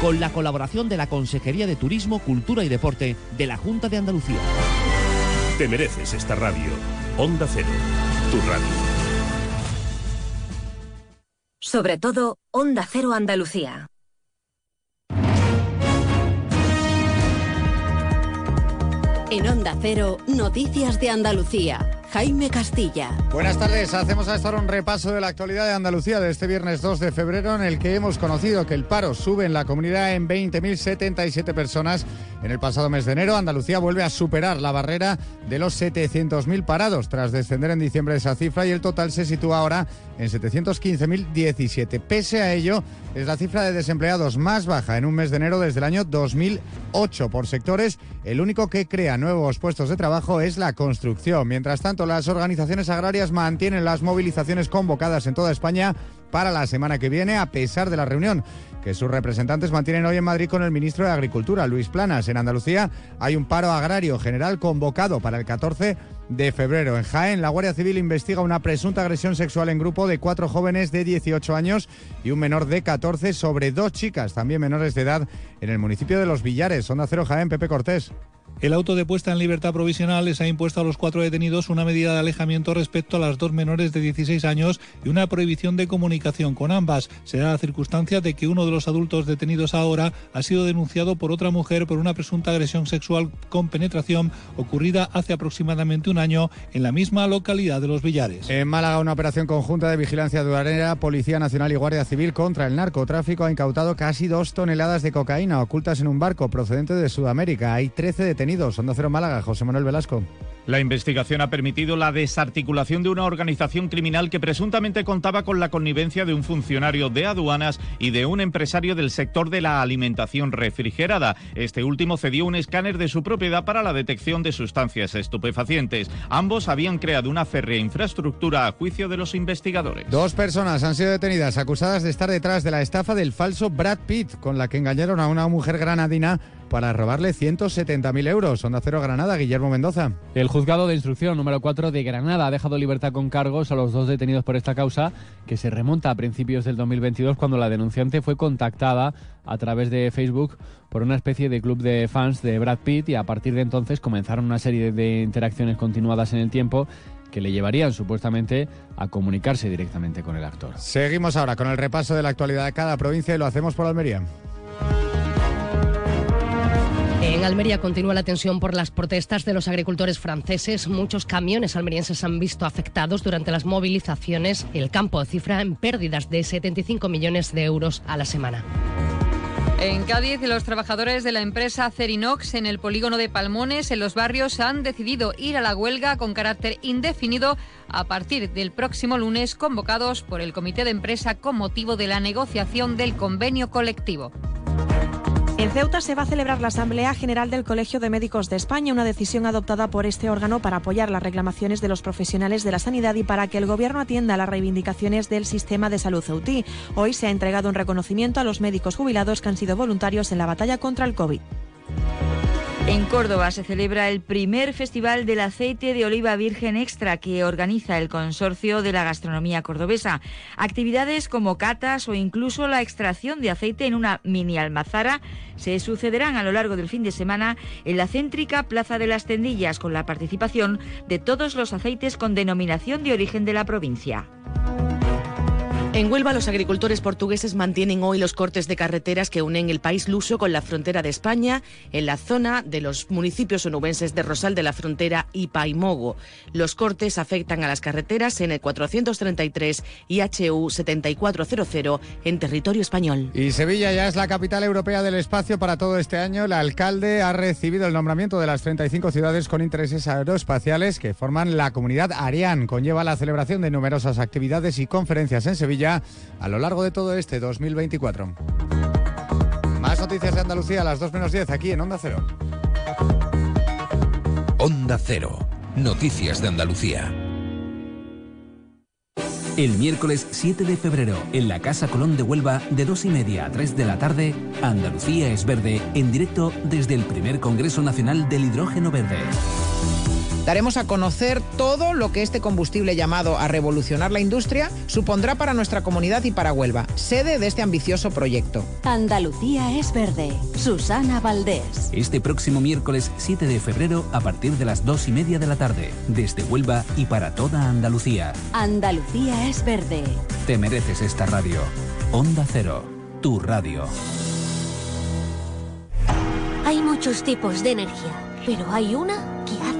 [SPEAKER 21] con la colaboración de la Consejería de Turismo, Cultura y Deporte de la Junta de Andalucía.
[SPEAKER 22] Te mereces esta radio. Onda Cero, tu radio.
[SPEAKER 20] Sobre todo, Onda Cero Andalucía. En Onda Cero, Noticias de Andalucía. Jaime Castilla.
[SPEAKER 23] Buenas tardes, hacemos a estar un repaso de la actualidad de Andalucía de este viernes 2 de febrero en el que hemos conocido que el paro sube en la comunidad en 20.077 personas. En el pasado mes de enero, Andalucía vuelve a superar la barrera de los 700.000 parados tras descender en diciembre esa cifra y el total se sitúa ahora en 715.017. Pese a ello, es la cifra de desempleados más baja en un mes de enero desde el año 2008. Por sectores, el único que crea nuevos puestos de trabajo es la construcción. Mientras tanto, las organizaciones agrarias mantienen las movilizaciones convocadas en toda España para la semana que viene, a pesar de la reunión que sus representantes mantienen hoy en Madrid con el ministro de Agricultura, Luis Planas. En Andalucía hay un paro agrario general convocado para el 14 de febrero. En Jaén, la Guardia Civil investiga una presunta agresión sexual en grupo de cuatro jóvenes de 18 años y un menor de 14 sobre dos chicas, también menores de edad, en el municipio de Los Villares. Onda Cero Jaén, Pepe Cortés.
[SPEAKER 24] El auto de puesta en libertad provisional les ha impuesto a los cuatro detenidos una medida de alejamiento respecto a las dos menores de 16 años y una prohibición de comunicación con ambas. Se da la circunstancia de que uno de los adultos detenidos ahora ha sido denunciado por otra mujer por una presunta agresión sexual con penetración ocurrida hace aproximadamente un año en la misma localidad de Los Villares.
[SPEAKER 23] En Málaga, una operación conjunta de vigilancia aduanera, Policía Nacional y Guardia Civil contra el narcotráfico ha incautado casi dos toneladas de cocaína ocultas en un barco procedente de Sudamérica. Hay 13 detenidos. Onda Cero Málaga, José Manuel Velasco.
[SPEAKER 25] La investigación ha permitido la desarticulación de una organización criminal que presuntamente contaba con la connivencia de un funcionario de aduanas y de un empresario del sector de la alimentación refrigerada. Este último cedió un escáner de su propiedad para la detección de sustancias estupefacientes. Ambos habían creado una férrea infraestructura a juicio de los investigadores.
[SPEAKER 23] Dos personas han sido detenidas acusadas de estar detrás de la estafa del falso Brad Pitt, con la que engañaron a una mujer granadina para robarle 170.000 euros. Onda Cero Granada, Guillermo Mendoza.
[SPEAKER 26] El juzgado de instrucción número 4 de Granada ha dejado libertad con cargos a los dos detenidos por esta causa, que se remonta a principios del 2022 cuando la denunciante fue contactada a través de Facebook por una especie de club de fans de Brad Pitt y a partir de entonces comenzaron una serie de interacciones continuadas en el tiempo que le llevarían supuestamente a comunicarse directamente con el actor.
[SPEAKER 23] Seguimos ahora con el repaso de la actualidad de cada provincia y lo hacemos por Almería.
[SPEAKER 27] En Almería continúa la tensión por las protestas de los agricultores franceses. Muchos camiones almerienses han visto afectados durante las movilizaciones. El campo cifra en pérdidas de 75 millones de euros a la semana.
[SPEAKER 28] En Cádiz, los trabajadores de la empresa Cerinox en el polígono de Palmones, en los barrios, han decidido ir a la huelga con carácter indefinido a partir del próximo lunes, convocados por el comité de empresa con motivo de la negociación del convenio colectivo.
[SPEAKER 29] En Ceuta se va a celebrar la Asamblea General del Colegio de Médicos de España, una decisión adoptada por este órgano para apoyar las reclamaciones de los profesionales de la sanidad y para que el Gobierno atienda las reivindicaciones del sistema de salud ceutí. Hoy se ha entregado un reconocimiento a los médicos jubilados que han sido voluntarios en la batalla contra el COVID.
[SPEAKER 30] En Córdoba se celebra el primer Festival del Aceite de Oliva Virgen Extra que organiza el Consorcio de la Gastronomía Cordobesa. Actividades como catas o incluso la extracción de aceite en una mini almazara se sucederán a lo largo del fin de semana en la céntrica Plaza de las Tendillas con la participación de todos los aceites con denominación de origen de la provincia.
[SPEAKER 31] En Huelva, los agricultores portugueses mantienen hoy los cortes de carreteras que unen el país luso con la frontera de España en la zona de los municipios onubenses de Rosal de la Frontera y Paimogo. Los cortes afectan a las carreteras en el 433 y HU 7400 en territorio español.
[SPEAKER 23] Y Sevilla ya es la capital europea del espacio para todo este año. El alcalde ha recibido el nombramiento de las 35 ciudades con intereses aeroespaciales que forman la comunidad Ariane. Conlleva la celebración de numerosas actividades y conferencias en Sevilla a lo largo de todo este 2024. Más noticias de Andalucía a las 2 menos 10 aquí en Onda Cero.
[SPEAKER 9] Onda Cero. Noticias de Andalucía. El miércoles 7 de febrero, en la Casa Colón de Huelva, de 2 y media a 3 de la tarde, Andalucía es verde, en directo desde el primer Congreso Nacional del Hidrógeno Verde.
[SPEAKER 32] Daremos a conocer todo lo que este combustible llamado a revolucionar la industria supondrá para nuestra comunidad y para Huelva, sede de este ambicioso proyecto.
[SPEAKER 20] Andalucía es verde. Susana Valdés.
[SPEAKER 9] Este próximo miércoles 7 de febrero a partir de las 2 y media de la tarde, desde Huelva y para toda Andalucía.
[SPEAKER 20] Andalucía es verde.
[SPEAKER 9] Te mereces esta radio. Onda Cero, tu radio.
[SPEAKER 33] Hay muchos tipos de energía, pero hay una que hace que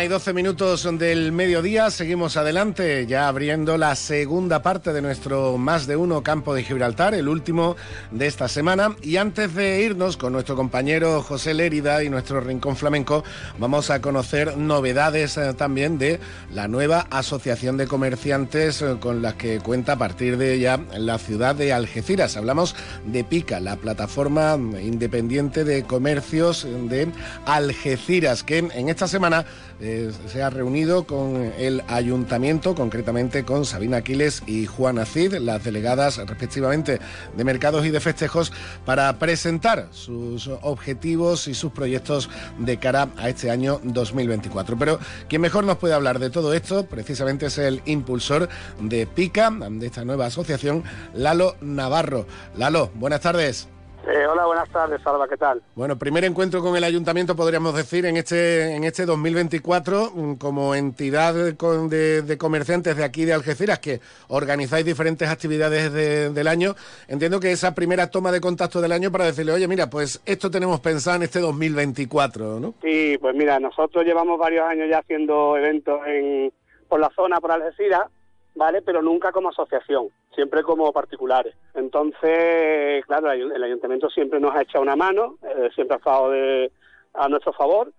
[SPEAKER 1] Una y doce minutos del mediodía, seguimos adelante, ya abriendo la segunda parte de nuestro Más de Uno Campo de Gibraltar, el último de esta semana. Y antes de irnos con nuestro compañero José Lérida y nuestro Rincón Flamenco, vamos a conocer novedades eh, también de la nueva Asociación de Comerciantes eh, con la que cuenta a partir de ya la ciudad de Algeciras. Hablamos de PICA, la plataforma independiente de comercios de Algeciras, que en esta semana eh, se ha reunido con el ayuntamiento, concretamente con Sabina Aquiles y Juana Cid, las delegadas respectivamente de mercados y de festejos, para presentar sus objetivos y sus proyectos de cara a este año 2024. Pero quien mejor nos puede hablar de todo esto, precisamente es el impulsor de PICA, de esta nueva asociación, Lalo Navarro. Lalo, buenas tardes.
[SPEAKER 34] Eh, hola, buenas tardes, Salva, ¿qué tal?
[SPEAKER 1] Bueno, primer encuentro con el ayuntamiento, podríamos decir, en este, en este 2024, mm, como entidad de, comerciantes de aquí de Algeciras, que organizáis diferentes actividades del año. Entiendo que esa primera toma de contacto del año para decirle, oye, mira, pues esto tenemos pensado en este 2024, ¿no?
[SPEAKER 34] Sí, pues mira, nosotros llevamos varios años ya haciendo eventos en, por la zona, por Algeciras, ¿vale? Pero nunca como asociación, siempre como particulares. Entonces, claro, el ayuntamiento siempre nos ha echado una mano, eh, siempre ha estado de, a nuestro favor,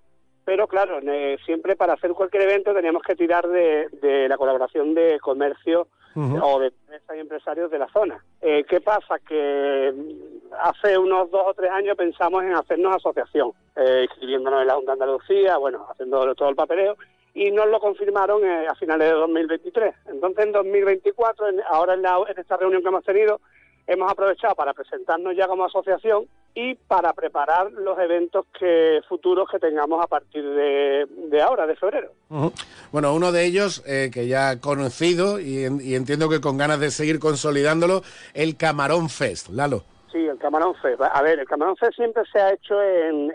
[SPEAKER 34] pero claro, siempre para hacer cualquier evento teníamos que tirar de, la colaboración de comercio o de empresas y empresarios de la zona. Eh, ¿Qué pasa? Que hace unos dos o tres años pensamos en hacernos asociación, eh, inscribiéndonos en la Junta de Andalucía, bueno, haciendo todo el papeleo, y nos lo confirmaron eh, a finales de 2023. Entonces, en 2024, ahora en, en esta reunión que hemos tenido, hemos aprovechado para presentarnos ya como asociación y para preparar los eventos que futuros que tengamos a partir de, ahora, de febrero.
[SPEAKER 1] Bueno, uno de ellos eh, que ya conocido y, y, entiendo que con ganas de seguir consolidándolo, el Camarón Fest. Lalo.
[SPEAKER 34] Sí, el Camarón Fest. A ver, el Camarón Fest siempre se ha hecho en,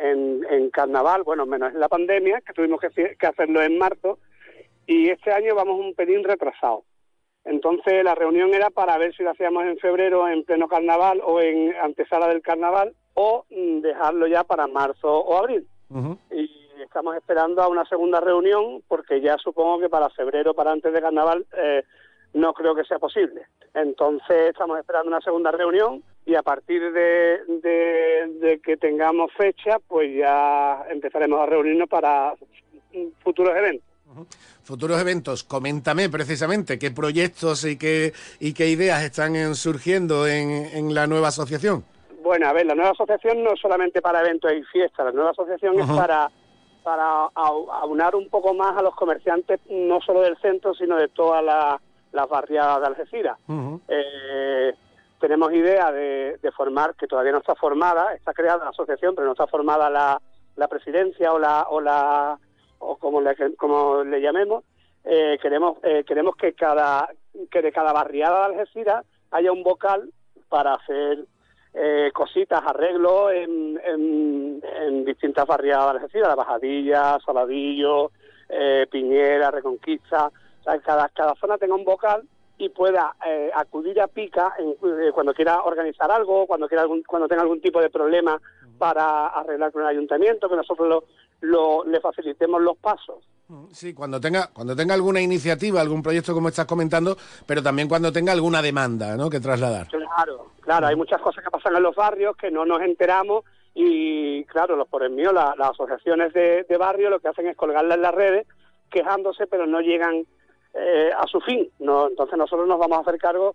[SPEAKER 34] en, carnaval, bueno, menos en la pandemia, que tuvimos que, que hacerlo en marzo, y este año vamos un pelín retrasado. Entonces la reunión era para ver si lo hacíamos en febrero en pleno carnaval o en antesala del carnaval o mm, dejarlo ya para marzo o abril. Y estamos esperando a una segunda reunión porque ya supongo que para febrero, para antes de carnaval, eh, no creo que sea posible. Entonces estamos esperando una segunda reunión y a partir de, de, que tengamos fecha, pues ya empezaremos a reunirnos para futuros eventos.
[SPEAKER 1] Futuros eventos, coméntame precisamente qué proyectos y qué, y qué ideas están surgiendo en, en la nueva asociación.
[SPEAKER 34] Bueno, a ver, la nueva asociación no es solamente para eventos y fiestas, la nueva asociación es para para aunar un poco más a los comerciantes, no solo del centro, sino de todas las barriadas de Algeciras. eh, tenemos idea de, formar, que todavía no está formada, está creada la asociación, pero no está formada la, la presidencia o la, o la o como le, como le llamemos, eh, queremos eh, queremos que cada que de cada barriada de Algeciras haya un vocal para hacer eh, cositas, arreglos en, en, distintas barriadas de Algeciras, La Bajadilla, Saladillo, Piñera, Reconquista, cada, cada zona tenga un vocal y pueda eh, acudir a Pica eh, cuando quiera organizar algo, cuando quiera algún, cuando tenga algún tipo de problema para arreglar con el ayuntamiento, que nosotros lo, le facilitemos los pasos.
[SPEAKER 1] Sí, cuando tenga cuando tenga alguna iniciativa, algún proyecto como estás comentando, pero también cuando tenga alguna demanda, ¿no? Que trasladar.
[SPEAKER 34] Claro, claro, hay muchas cosas que pasan en los barrios que no nos enteramos y claro, los por el mío, las asociaciones de, de barrio lo que hacen es colgarlas en las redes quejándose, pero no llegan eh, a su fin. No, entonces nosotros nos vamos a hacer cargo,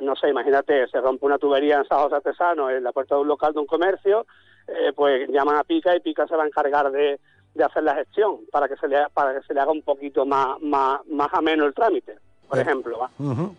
[SPEAKER 34] no sé, imagínate, se rompe una tubería en San José Artesano en la puerta de un local de un comercio, eh, pues llaman a Pica y Pica se va a encargar de, de hacer la gestión para que se le para que se le haga un poquito más más más ameno el trámite por ejemplo.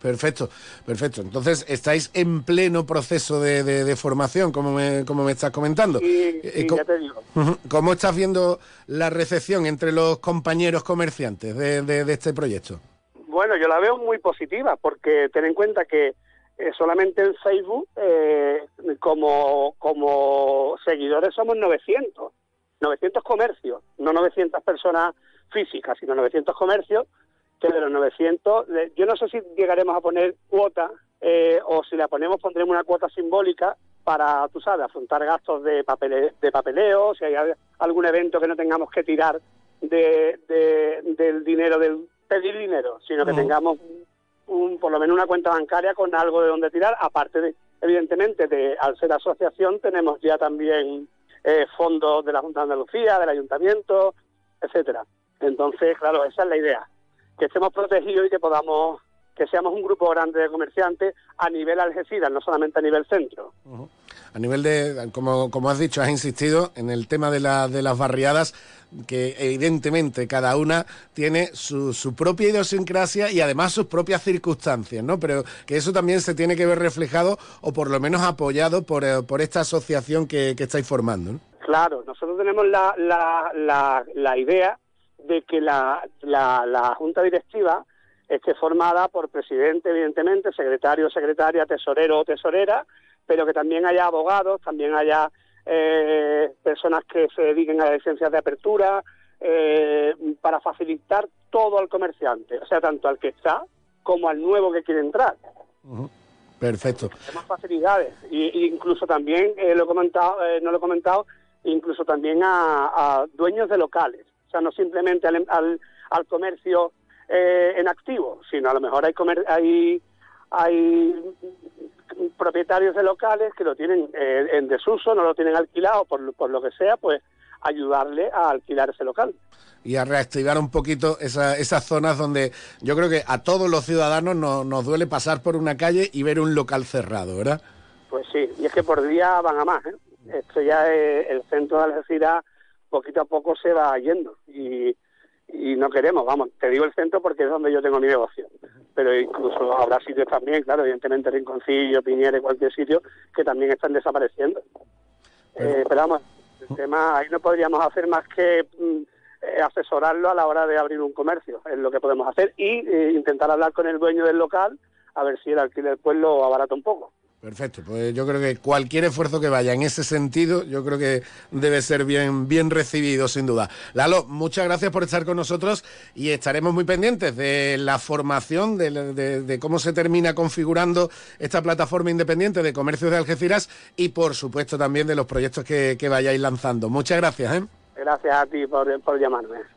[SPEAKER 1] perfecto, perfecto. Entonces, estáis en pleno proceso de, de, formación, como me, como me estás comentando.
[SPEAKER 34] Sí, eh, ya te digo.
[SPEAKER 1] ¿Cómo estás viendo la recepción entre los compañeros comerciantes de, de, este proyecto?
[SPEAKER 34] Bueno, yo la veo muy positiva, porque ten en cuenta que eh, solamente en Facebook, eh, como, como seguidores, somos 900. 900 comercios, no 900 personas físicas, sino 900 comercios que de los 900, yo no sé si llegaremos a poner cuota eh, o si la ponemos pondremos una cuota simbólica para, tú sabes, afrontar gastos de, papele, de papeleo, si hay algún evento que no tengamos que tirar de, del dinero, del pedir dinero, sino que tengamos un, por lo menos una cuenta bancaria con algo de donde tirar, aparte de, evidentemente, de al ser asociación tenemos ya también eh, fondos de la Junta de Andalucía, del Ayuntamiento, etcétera. Entonces, claro, esa es la idea que estemos protegidos y que podamos que seamos un grupo grande de comerciantes a nivel Algeciras, no solamente a nivel centro.
[SPEAKER 1] A nivel de, como, como has dicho, has insistido en el tema de, la, de las barriadas, que evidentemente cada una tiene su, su, propia idiosincrasia y además sus propias circunstancias, ¿no? Pero que eso también se tiene que ver reflejado o por lo menos apoyado por, eh, por esta asociación que, que estáis formando. ¿no?
[SPEAKER 34] Claro, nosotros tenemos la, la, la, la idea de que la, la, junta directiva esté formada por presidente, evidentemente, secretario, secretaria, tesorero o tesorera, pero que también haya abogados, también haya eh, personas que se dediquen a las licencias de apertura, eh, para facilitar todo al comerciante, o sea, tanto al que está como al nuevo que quiere entrar.
[SPEAKER 1] Perfecto.
[SPEAKER 34] Más facilidades. Y, incluso también, eh, lo he comentado, eh, no lo he comentado, incluso también a, dueños de locales. O sea, no simplemente al, al, comercio eh, en activo, sino a lo mejor hay, comer, hay, hay propietarios de locales que lo tienen en desuso, no lo tienen alquilado por, por lo que sea, pues ayudarle a alquilar ese local
[SPEAKER 1] y a reactivar un poquito esas zonas donde yo creo que a todos los ciudadanos nos duele pasar por una calle y ver un local cerrado, ¿verdad?
[SPEAKER 34] Pues sí, y es que por día van a más. ¿eh? Esto ya es, el centro de Algeciras poquito a poco se va yendo y, y no queremos, vamos, te digo el centro porque es donde yo tengo mi negocio, pero incluso habrá sitios también, claro, evidentemente Rinconcillo, Piñera, cualquier sitio que también están desapareciendo. Eh, pero vamos, el tema, ahí no podríamos hacer más que mm, eh, asesorarlo a la hora de abrir un comercio, es lo que podemos hacer, y eh, intentar hablar con el dueño del local a ver si el alquiler pues lo abarata un poco.
[SPEAKER 1] Perfecto, pues yo creo que cualquier esfuerzo que vaya en ese sentido, yo creo que debe ser bien, bien recibido, sin duda. Lalo, muchas gracias por estar con nosotros y estaremos muy pendientes de la formación, de, cómo se termina configurando esta plataforma independiente de comercios de Algeciras y, por supuesto, también de los proyectos que, que vayáis lanzando. Muchas gracias. ¿eh?
[SPEAKER 34] Gracias a ti por, por llamarme.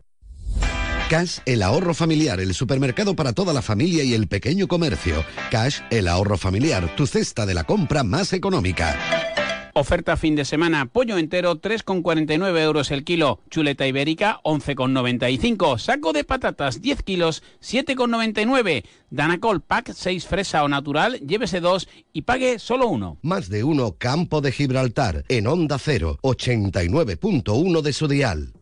[SPEAKER 7] Cash, el ahorro familiar, el supermercado para toda la familia y el pequeño comercio. Cash, el ahorro familiar, tu cesta de la compra más económica.
[SPEAKER 5] Oferta fin de semana, pollo entero 3,49 euros el kilo, chuleta ibérica 11,95, saco de patatas 10 kilos 7,99, Danacol pack 6 fresa o natural, llévese 2 y pague solo uno.
[SPEAKER 7] Más de uno Campo de Gibraltar, en Onda 0, 89.1 de su dial.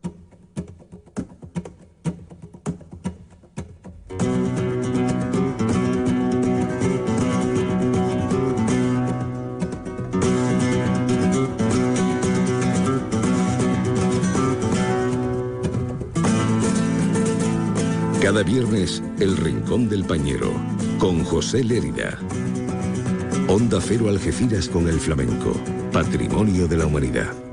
[SPEAKER 35] Cada viernes, El Rincón del Pañero, con José Lérida. Onda Cero Algeciras con el flamenco, patrimonio de la humanidad.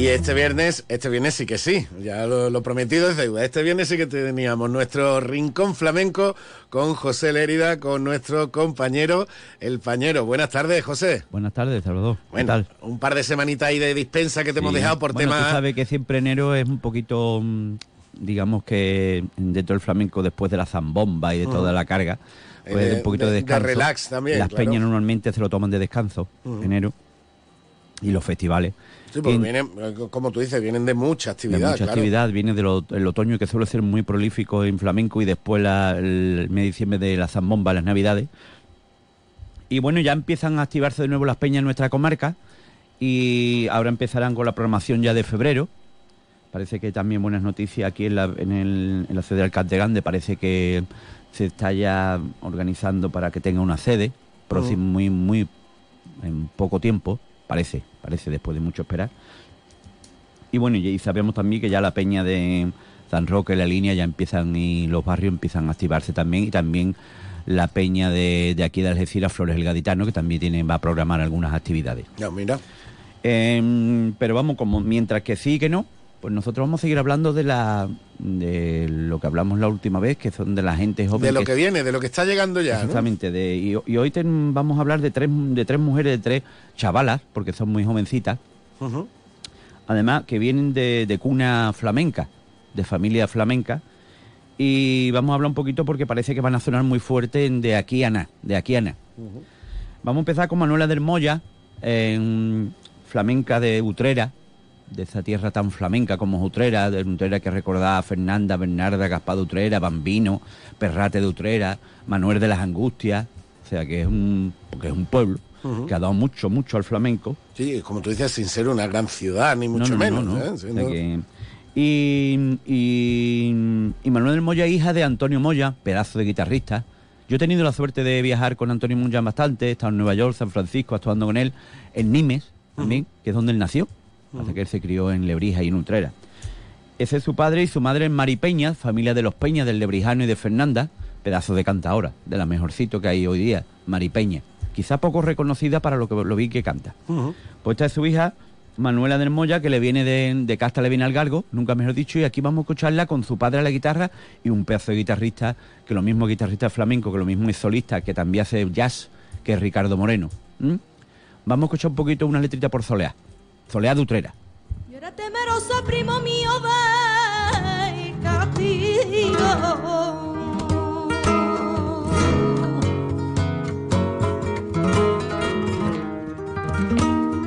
[SPEAKER 1] Y este viernes, este viernes sí que sí, ya lo, prometido es deuda. Este viernes sí que teníamos nuestro rincón flamenco con José Lérida, con nuestro compañero El Pañero. Buenas tardes, José.
[SPEAKER 36] Buenas tardes, saludos.
[SPEAKER 1] Bueno, un par de semanitas ahí de dispensa que te hemos dejado por
[SPEAKER 36] bueno,
[SPEAKER 1] tema.
[SPEAKER 36] Tú sabes que siempre enero es un poquito, mm, digamos que dentro del flamenco, después de la zambomba y de toda la carga, pues un poquito de, descanso.
[SPEAKER 1] De relax también.
[SPEAKER 36] Las peñas normalmente se lo toman de descanso, enero, y los festivales.
[SPEAKER 1] Sí, porque vienen, como tú dices, vienen de mucha actividad.
[SPEAKER 36] mucha actividad, viene del otoño que suele ser muy prolífico en flamenco y después la, el mes de diciembre de la zambomba, las navidades. Y bueno, ya empiezan a activarse de nuevo las peñas en nuestra comarca y ahora empezarán con la programación ya de febrero. Parece que también buenas noticias aquí en la, en, la sede del Cantegande, parece que se está ya organizando para que tenga una sede próximo, muy, muy en poco tiempo parece, parece después de mucho esperar. Y bueno, y sabemos también que ya la peña de San Roque, la línea, ya empiezan y los barrios empiezan a activarse también y también la peña de, aquí de Algeciras, Flores el Gaditano, que también tiene, va a programar algunas actividades.
[SPEAKER 1] Ya, mira.
[SPEAKER 36] Em, pero vamos, como mientras que sí que no, pues nosotros vamos a seguir hablando de la de lo que hablamos la última vez, que son de la gente joven.
[SPEAKER 1] De lo que, viene, de lo que está llegando ya.
[SPEAKER 36] Exactamente. De, y, hoy vamos a hablar de tres, de tres mujeres, de tres chavalas, porque son muy jovencitas. Además, que vienen de, cuna flamenca, de familia flamenca. Y vamos a hablar un poquito porque parece que van a sonar muy fuerte en de aquí a nada, de aquí a nada. Vamos a empezar con Manuela del Moya, flamenca de Utrera, de esa tierra tan flamenca como Utrera, de Utrera que recordaba a Fernanda, Bernarda, Gaspar de Utrera, Bambino, Perrate de Utrera, Manuel de las Angustias, o sea que es un, porque es un pueblo que ha dado mucho, mucho al flamenco.
[SPEAKER 1] Sí, como tú dices, sin ser una gran ciudad, ni mucho
[SPEAKER 36] No, no,
[SPEAKER 1] menos.
[SPEAKER 36] no, no.
[SPEAKER 1] ¿eh?
[SPEAKER 36] Y, y, y Manuel del Moya, hija de Antonio Moya, pedazo de guitarrista. Yo he tenido la suerte de viajar con Antonio Moya bastante, he estado en Nueva York, San Francisco, actuando con él, en Nimes también, que es donde él nació. Hace que él se crió en Lebrija y en Utrera. Ese es su padre y su madre es Mari Peña, familia de los Peñas, del Lebrijano y de Fernanda, pedazo de cantadora, de la mejorcito que hay hoy día, Mari Peña. Quizá poco reconocida para lo que lo vi que canta. Pues esta es su hija, Manuela del Moya, que le viene de, de casta, le viene al galgo, nunca mejor dicho, y aquí vamos a escucharla con su padre a la guitarra y un pedazo de guitarrista, que lo mismo guitarrista flamenco, que lo mismo es solista, que también hace jazz, que es Ricardo Moreno. ¿m? Vamos a escuchar un poquito una letrita por Soleá. Soleá de Utrera.
[SPEAKER 37] Yo era temerosa, primo mío, de castigo.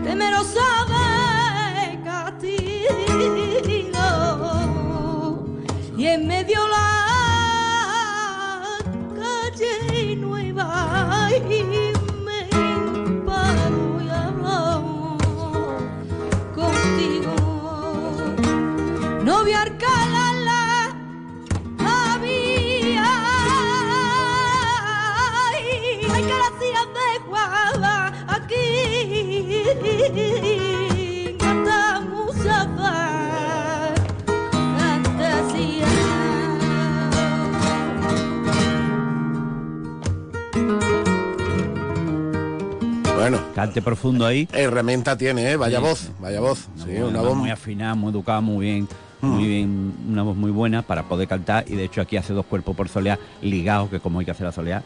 [SPEAKER 37] Temerosa de castigo. Y en medio la calle nueva
[SPEAKER 36] Cante profundo ahí.
[SPEAKER 1] Herramienta tiene, ¿eh? Vaya
[SPEAKER 36] Sí,
[SPEAKER 1] voz, vaya voz. Sí, una
[SPEAKER 36] Una
[SPEAKER 1] voz
[SPEAKER 36] muy afinada, muy educada, muy bien, muy bien, una voz muy buena para poder cantar y de hecho aquí hace dos cuerpos por soleá ligados, que como hay que hacer la soleá,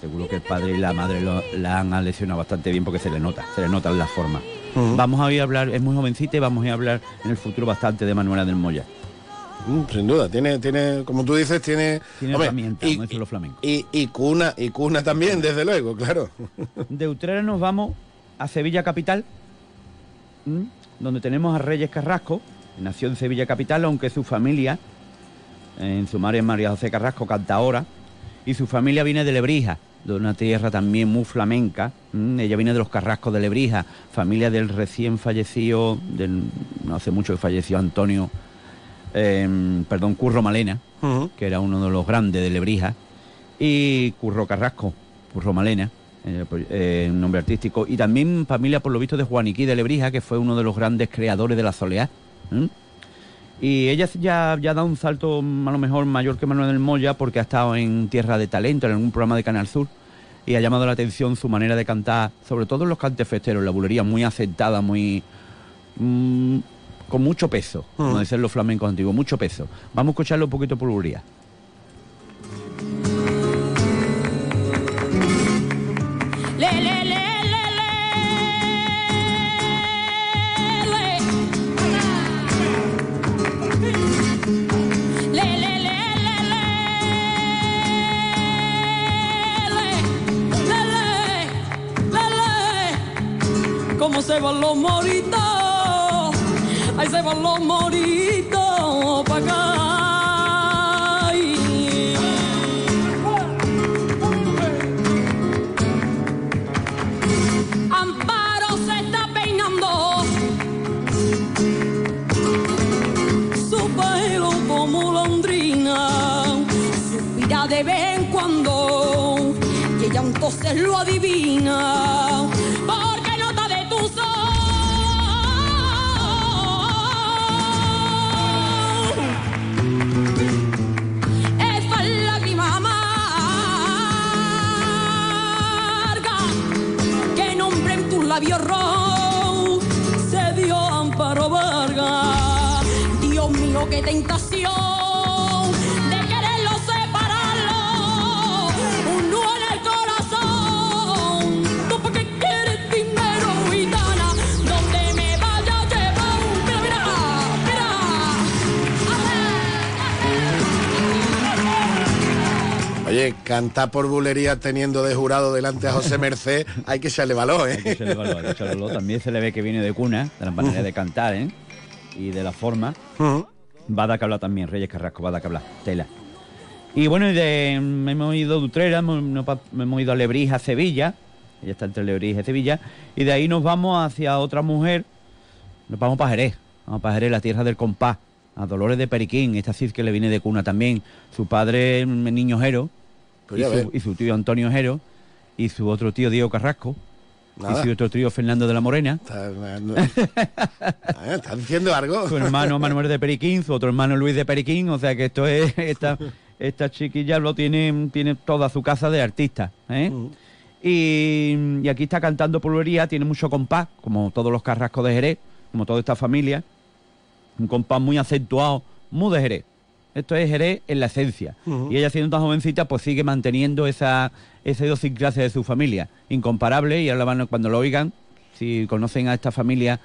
[SPEAKER 36] seguro que el padre y la madre lo- la han lesionado bastante bien porque se le nota, se le notan las formas. Vamos a ir a hablar, es muy jovencita y vamos a ir a hablar en el futuro bastante de Manuela del Moya.
[SPEAKER 1] Mm, sin duda, tiene, tiene, como tú dices, tiene,
[SPEAKER 36] Tiene
[SPEAKER 1] hombre,
[SPEAKER 36] herramientas,
[SPEAKER 1] y,
[SPEAKER 36] los flamencos.
[SPEAKER 1] y, y cuna, y cuna también, desde luego, claro.
[SPEAKER 36] De Utrera nos vamos a Sevilla Capital, ¿m? donde tenemos a Reyes Carrasco, nació en Sevilla Capital, aunque su familia, en su madre es María José Carrasco, cantadora, y su familia viene de Lebrija, de una tierra también muy flamenca. ¿m? Ella viene de los Carrascos de Lebrija, familia del recién fallecido, del, no hace mucho que falleció Antonio, em, perdón, Curro Malena, que era uno de los grandes de Lebrija, y Curro Carrasco, Curro Malena, eh, pues, eh, un nombre artístico, y también familia, por lo visto, de Juaniquí de Lebrija, que fue uno de los grandes creadores de la soleá. Y ella ya, ya da un salto mm, a lo mejor mayor que Manuel del Moya porque ha estado en Tierra de Talento, en algún programa de Canal Sur, y ha llamado la atención su manera de cantar, sobre todo en los cantes festeros, la bulería muy aceptada, muy... mm, con mucho peso, como dicen los flamencos antiguos, mucho peso. Vamos a escucharlo un poquito por
[SPEAKER 37] le. ¿Cómo se van los moritos? Ahí se van los acá. Amparo se está peinando. Su pelo como londrina. Suspira de vez en cuando. Y ella entonces lo adivina labios rojos se dio Amparo Vargas. Dios mío, qué tentación
[SPEAKER 1] Oye, cantar por bulería teniendo de jurado delante a José Merced, <laughs> hay que echarle valor, ¿eh?
[SPEAKER 36] Hay que echarle valor, hay que echarle valor. También se le ve que viene de cuna, de la manera de cantar, ¿eh? Y de la forma. Va a dar que hablar también, Reyes Carrasco, va a dar que hablar. Tela. Y bueno, y de, hemos ido de Utrera, hemos, hemos ido a Lebrija, Sevilla. Ella está entre Lebrija y Sevilla. Y de ahí nos vamos hacia otra mujer. Nos vamos para Jerez. Vamos para Jerez, la tierra del compás. A Dolores de Periquín, esta sí que le viene de cuna también. Su padre, es y, su,
[SPEAKER 1] ves.
[SPEAKER 36] y su tío Antonio Jero. Y su otro tío Diego Carrasco.
[SPEAKER 1] Nada.
[SPEAKER 36] Y su otro tío Fernando de la Morena. <laughs>
[SPEAKER 1] Ah, ¿Estás diciendo algo?
[SPEAKER 36] Su hermano Manuel de Periquín, su otro hermano Luis de Periquín, o sea que esto es, <laughs> esta, esta chiquilla lo tiene, tiene toda su casa de artistas, ¿eh? y, y aquí está cantando pulvería, tiene mucho compás, como todos los carrascos de Jerez, como toda esta familia, un compás muy acentuado, muy de Jerez. Esto es Jerez en la esencia. Y ella siendo tan jovencita, pues sigue manteniendo esa, esa idiosincrasia de su familia, incomparable, y ahora van- cuando lo oigan, si conocen a esta familia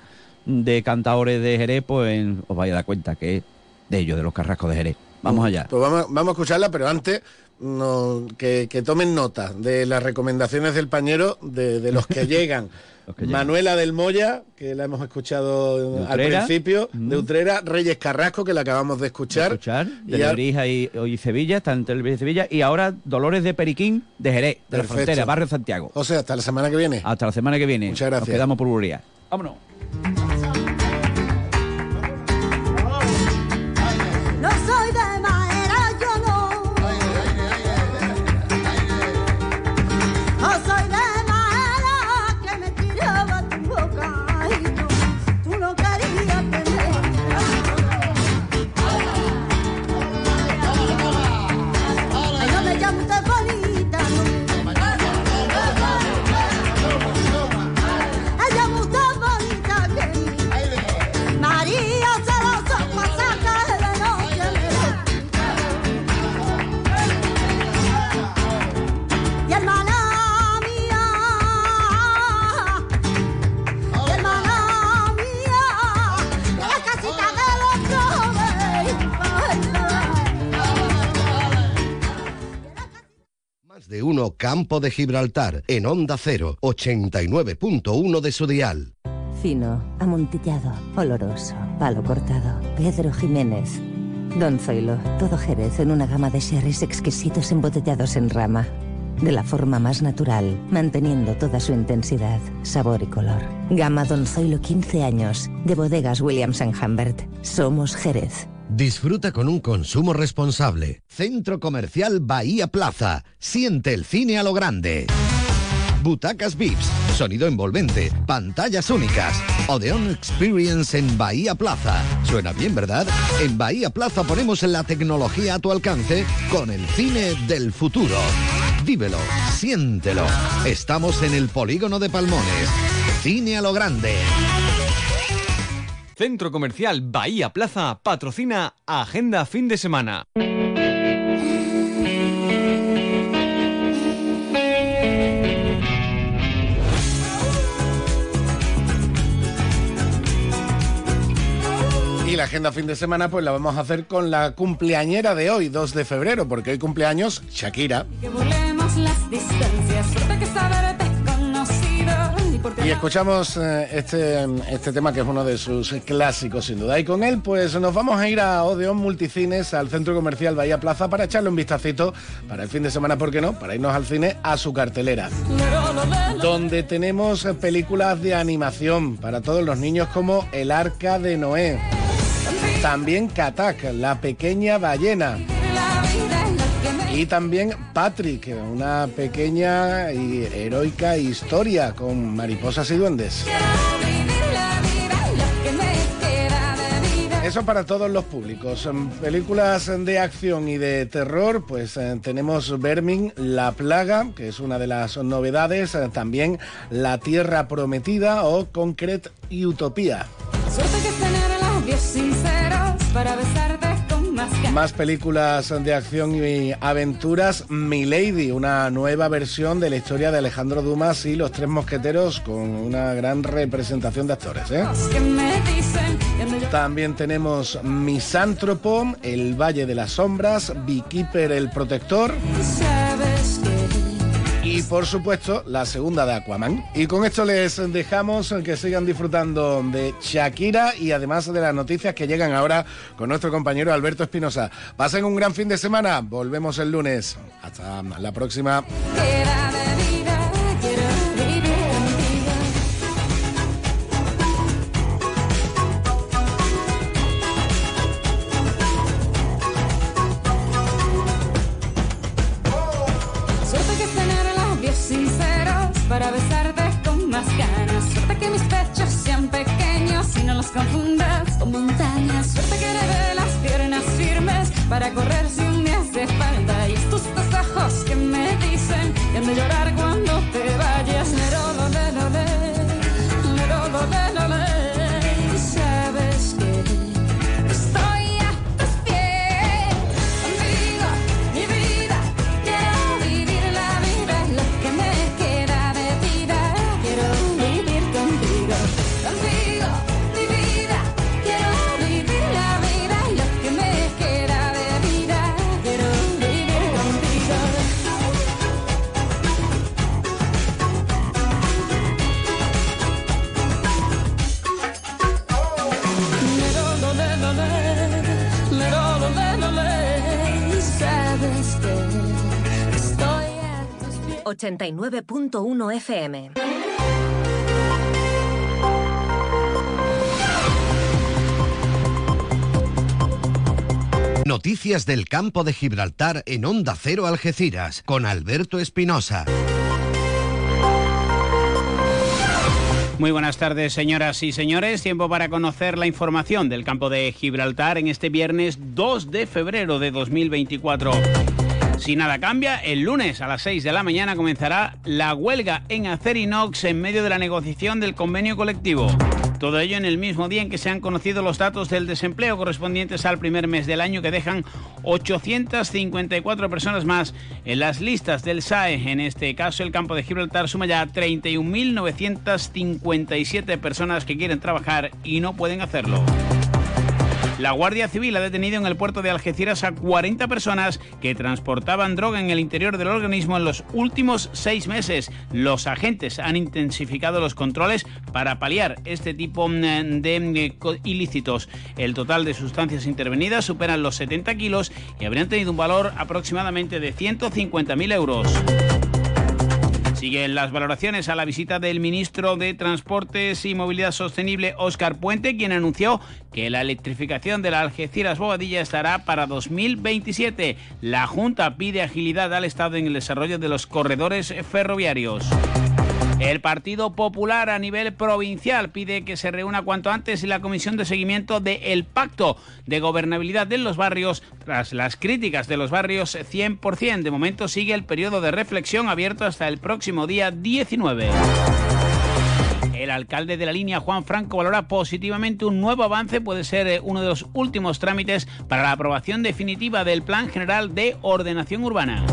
[SPEAKER 36] de cantadores de Jerez, pues os vais a dar cuenta que es de ellos, de los carrascos de Jerez. Vamos allá.
[SPEAKER 1] Pues vamos, vamos a escucharla, pero antes no, que, que tomen nota de las recomendaciones del pañero de, de los que <laughs> llegan. Manuela del Moya, que la hemos escuchado al principio, de Utrera, Reyes Carrasco, que la acabamos de escuchar.
[SPEAKER 36] escuchar, de
[SPEAKER 1] Y a-
[SPEAKER 36] Lebrija y, y Sevilla, está entre Lebrija y Sevilla, y ahora Dolores de Periquín de Jerez, de la frontera, barrio Santiago.
[SPEAKER 1] O sea, hasta la semana que viene.
[SPEAKER 36] Hasta la semana que viene.
[SPEAKER 1] Muchas gracias.
[SPEAKER 36] Nos quedamos por Buría. Vámonos.
[SPEAKER 37] De
[SPEAKER 7] Gibraltar en Onda 0, 89.1 de su dial.
[SPEAKER 38] Fino, amontillado, oloroso, palo cortado. Pedro Jiménez. Don Zoilo, todo Jerez en una gama de sherries exquisitos embotellados en rama. De la forma más natural, manteniendo toda su intensidad, sabor y color. Gama Don Zoilo 15 años, de bodegas Williams ⁇ Humbert. Somos Jerez.
[SPEAKER 7] Disfruta con un consumo responsable. Centro Comercial Bahía Plaza. Siente el cine a lo grande. Butacas VIPs, sonido envolvente, pantallas únicas. Odeon Experience en Bahía Plaza. Suena bien, ¿verdad? En Bahía Plaza ponemos la tecnología a tu alcance con el cine del futuro. Vívelo, siéntelo. Estamos en el polígono de Palmones. Cine a lo grande.
[SPEAKER 39] Centro Comercial Bahía Plaza patrocina Agenda Fin de Semana.
[SPEAKER 1] Y la agenda fin de semana pues la vamos a hacer con la cumpleañera de hoy, 2 de febrero, porque hoy cumpleaños Shakira.
[SPEAKER 37] Y
[SPEAKER 1] escuchamos eh, este, este tema que es uno de sus clásicos sin duda. Y con él pues nos vamos a ir a Odeon Multicines, al centro comercial Bahía Plaza, para echarle un vistacito para el fin de semana, ¿por qué no? Para irnos al cine a su cartelera. Donde tenemos eh, películas de animación para todos los niños como El Arca de Noé. También Katak, la pequeña ballena. Y también Patrick, una pequeña y heroica historia con mariposas y duendes. Eso para todos los públicos. En películas de acción y de terror, pues eh, tenemos Vermin, La Plaga, que es una de las novedades, eh, también La Tierra Prometida o Concrete y Utopía.
[SPEAKER 37] suerte que tener labios sinceros para besarte con más
[SPEAKER 1] películas de acción y aventuras. Milady, una nueva versión de la historia de Alejandro Dumas y los tres mosqueteros con una gran representación de actores. ¿eh? También tenemos Misántropo, El Valle de las Sombras, Beekeeper el Protector.
[SPEAKER 37] Por supuesto, la segunda de Aquaman. Y con esto les dejamos que sigan disfrutando de Shakira y además de las noticias que llegan ahora con nuestro compañero Alberto Espinosa. Pasen un gran fin de semana. Volvemos el lunes. Hasta la próxima.
[SPEAKER 40] 89.1 FM.
[SPEAKER 7] Noticias del campo de Gibraltar en Onda Cero Algeciras con Alberto Espinosa.
[SPEAKER 5] Muy buenas tardes, señoras y señores. Tiempo para conocer la información del campo de Gibraltar en este viernes 2 de febrero de 2024. Si nada cambia, el lunes a las 6 de la mañana comenzará la huelga en Acerinox en medio de la negociación del convenio colectivo. Todo ello en el mismo día en que se han conocido los datos del desempleo correspondientes al primer mes del año que dejan 854 personas más en las listas del SAE. En este caso, el campo de Gibraltar suma ya 31.957 personas que quieren trabajar y no pueden hacerlo. La Guardia Civil ha detenido en el puerto de Algeciras a 40 personas que transportaban droga en el interior del organismo en los últimos seis meses. Los agentes han intensificado los controles para paliar este tipo mm, de eh, ilícitos. El total de sustancias intervenidas superan los 70 kilos y habrían tenido un valor aproximadamente de 150.000 euros. Siguen las valoraciones a la visita del ministro de Transportes y Movilidad Sostenible, Óscar Puente, quien anunció que la electrificación de la Algeciras Bobadilla estará para 2027. La Junta pide agilidad al Estado en el desarrollo de los corredores ferroviarios. El Partido Popular a nivel provincial pide que se reúna cuanto antes la comisión de seguimiento del Pacto de Gobernabilidad de los Barrios tras las críticas de los barrios 100%. De momento sigue el periodo de reflexión abierto hasta el próximo día 19. El alcalde de la línea, Juan Franco, valora positivamente un nuevo avance, puede ser eh, uno de los últimos trámites para la aprobación definitiva del Plan General de Ordenación Urbana.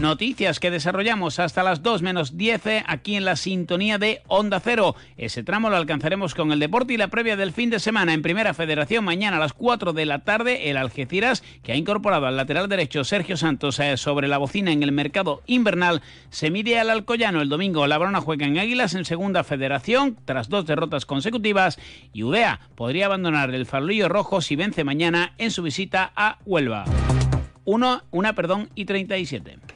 [SPEAKER 5] Noticias que desarrollamos hasta las 2 menos 10 eh, aquí en la sintonía de Onda Cero. Ese tramo lo alcanzaremos con el deporte y la previa del fin de semana en Primera Federación. Mañana a las 4 de la tarde, el Algeciras, que ha incorporado al lateral derecho Sergio Santos eh, sobre la bocina en el mercado invernal, se mide al Alcoyano. El domingo la Brona juega en Águilas en Segunda Federación tras dos derrotas consecutivas y Udea podría abandonar el farolillo rojo si vence mañana en su visita a Huelva. Uno, una, perdón, y 37.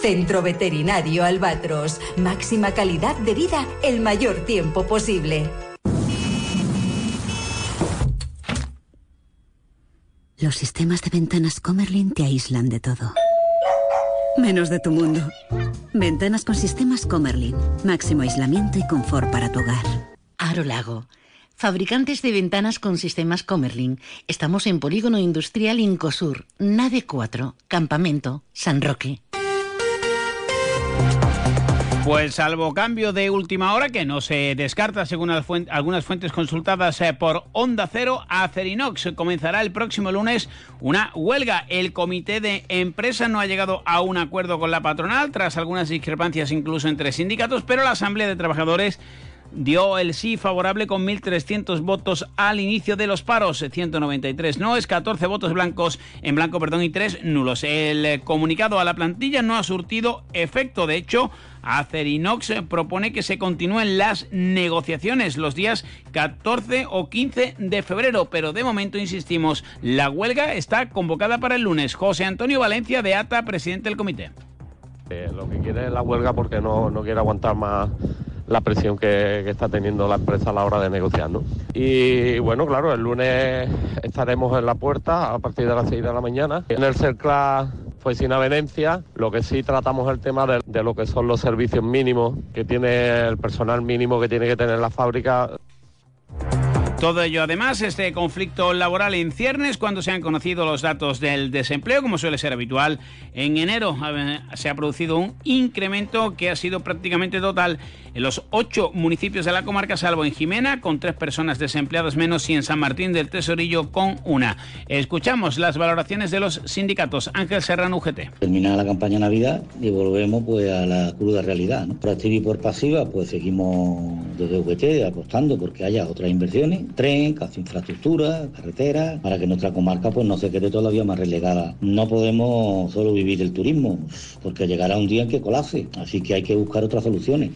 [SPEAKER 41] Centro Veterinario Albatros. Máxima calidad de vida el mayor tiempo posible.
[SPEAKER 38] Los sistemas de ventanas Comerlin te aíslan de todo. Menos de tu mundo. Ventanas con sistemas Comerlin. Máximo aislamiento y confort para tu hogar.
[SPEAKER 42] Aro Lago. Fabricantes de ventanas con sistemas Comerlin. Estamos en Polígono Industrial Incosur, Nave 4, Campamento, San Roque.
[SPEAKER 5] Pues salvo cambio de última hora, que no se descarta según algunas fuentes consultadas eh, por Onda Cero, Acerinox comenzará el próximo lunes una huelga. El comité de empresa no ha llegado a un acuerdo con la patronal, tras algunas discrepancias incluso entre sindicatos, pero la Asamblea de Trabajadores dio el sí favorable con 1.300 votos al inicio de los paros, 193 no, es 14 votos blancos en blanco perdón, y 3 nulos. El eh, comunicado a la plantilla no ha surtido efecto, de hecho, Acerinox propone que se continúen las negociaciones los días 14 o 15 de febrero, pero de momento insistimos, la huelga está convocada para el lunes. José Antonio Valencia de ATA, presidente del comité.
[SPEAKER 43] Eh, lo que quiere es la huelga porque no, no quiere aguantar más la presión que, está teniendo la empresa a la hora de negociar. Y bueno, claro, el lunes estaremos en la puerta a partir de las 6 de la mañana. En el CERCLA fue sin avenencia, lo que sí tratamos el tema de lo que son los servicios mínimos que tiene el personal mínimo que tiene que tener la fábrica.
[SPEAKER 5] Todo ello, además, este conflicto laboral en ciernes cuando se han conocido los datos del desempleo, como suele ser habitual. En enero se ha producido un incremento que ha sido prácticamente total en los ocho municipios de la comarca, salvo en Jimena, con tres personas desempleadas menos, y en San Martín del Tesorillo, con una. Escuchamos las valoraciones de los sindicatos. Ángel Serrano, UGT.
[SPEAKER 44] Termina la campaña Navidad y volvemos pues a la cruda realidad. Por activa y por pasiva, pues seguimos desde UGT apostando porque haya otras inversiones tren, casi infraestructura, carretera, para que nuestra comarca pues no se quede todavía más relegada. No podemos solo vivir el turismo, porque llegará un día en que colapse, así que hay que buscar otras soluciones.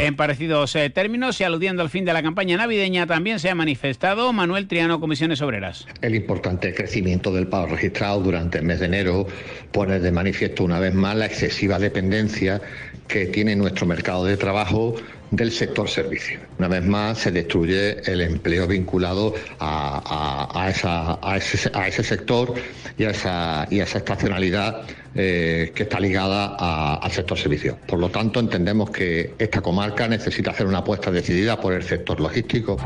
[SPEAKER 5] En parecidos eh, términos y aludiendo al fin de la campaña navideña, también se ha manifestado Manuel Triano, Comisiones Obreras.
[SPEAKER 45] El importante crecimiento del paro registrado durante el mes de enero pone de manifiesto una vez más la excesiva dependencia que tiene nuestro mercado de trabajo del sector servicio. Una vez más se destruye el empleo vinculado a, ese, sector y a esa, y esa estacionalidad eh, que está ligada al sector servicio. Por lo tanto, entendemos que esta comarca necesita hacer una apuesta decidida por el sector logístico.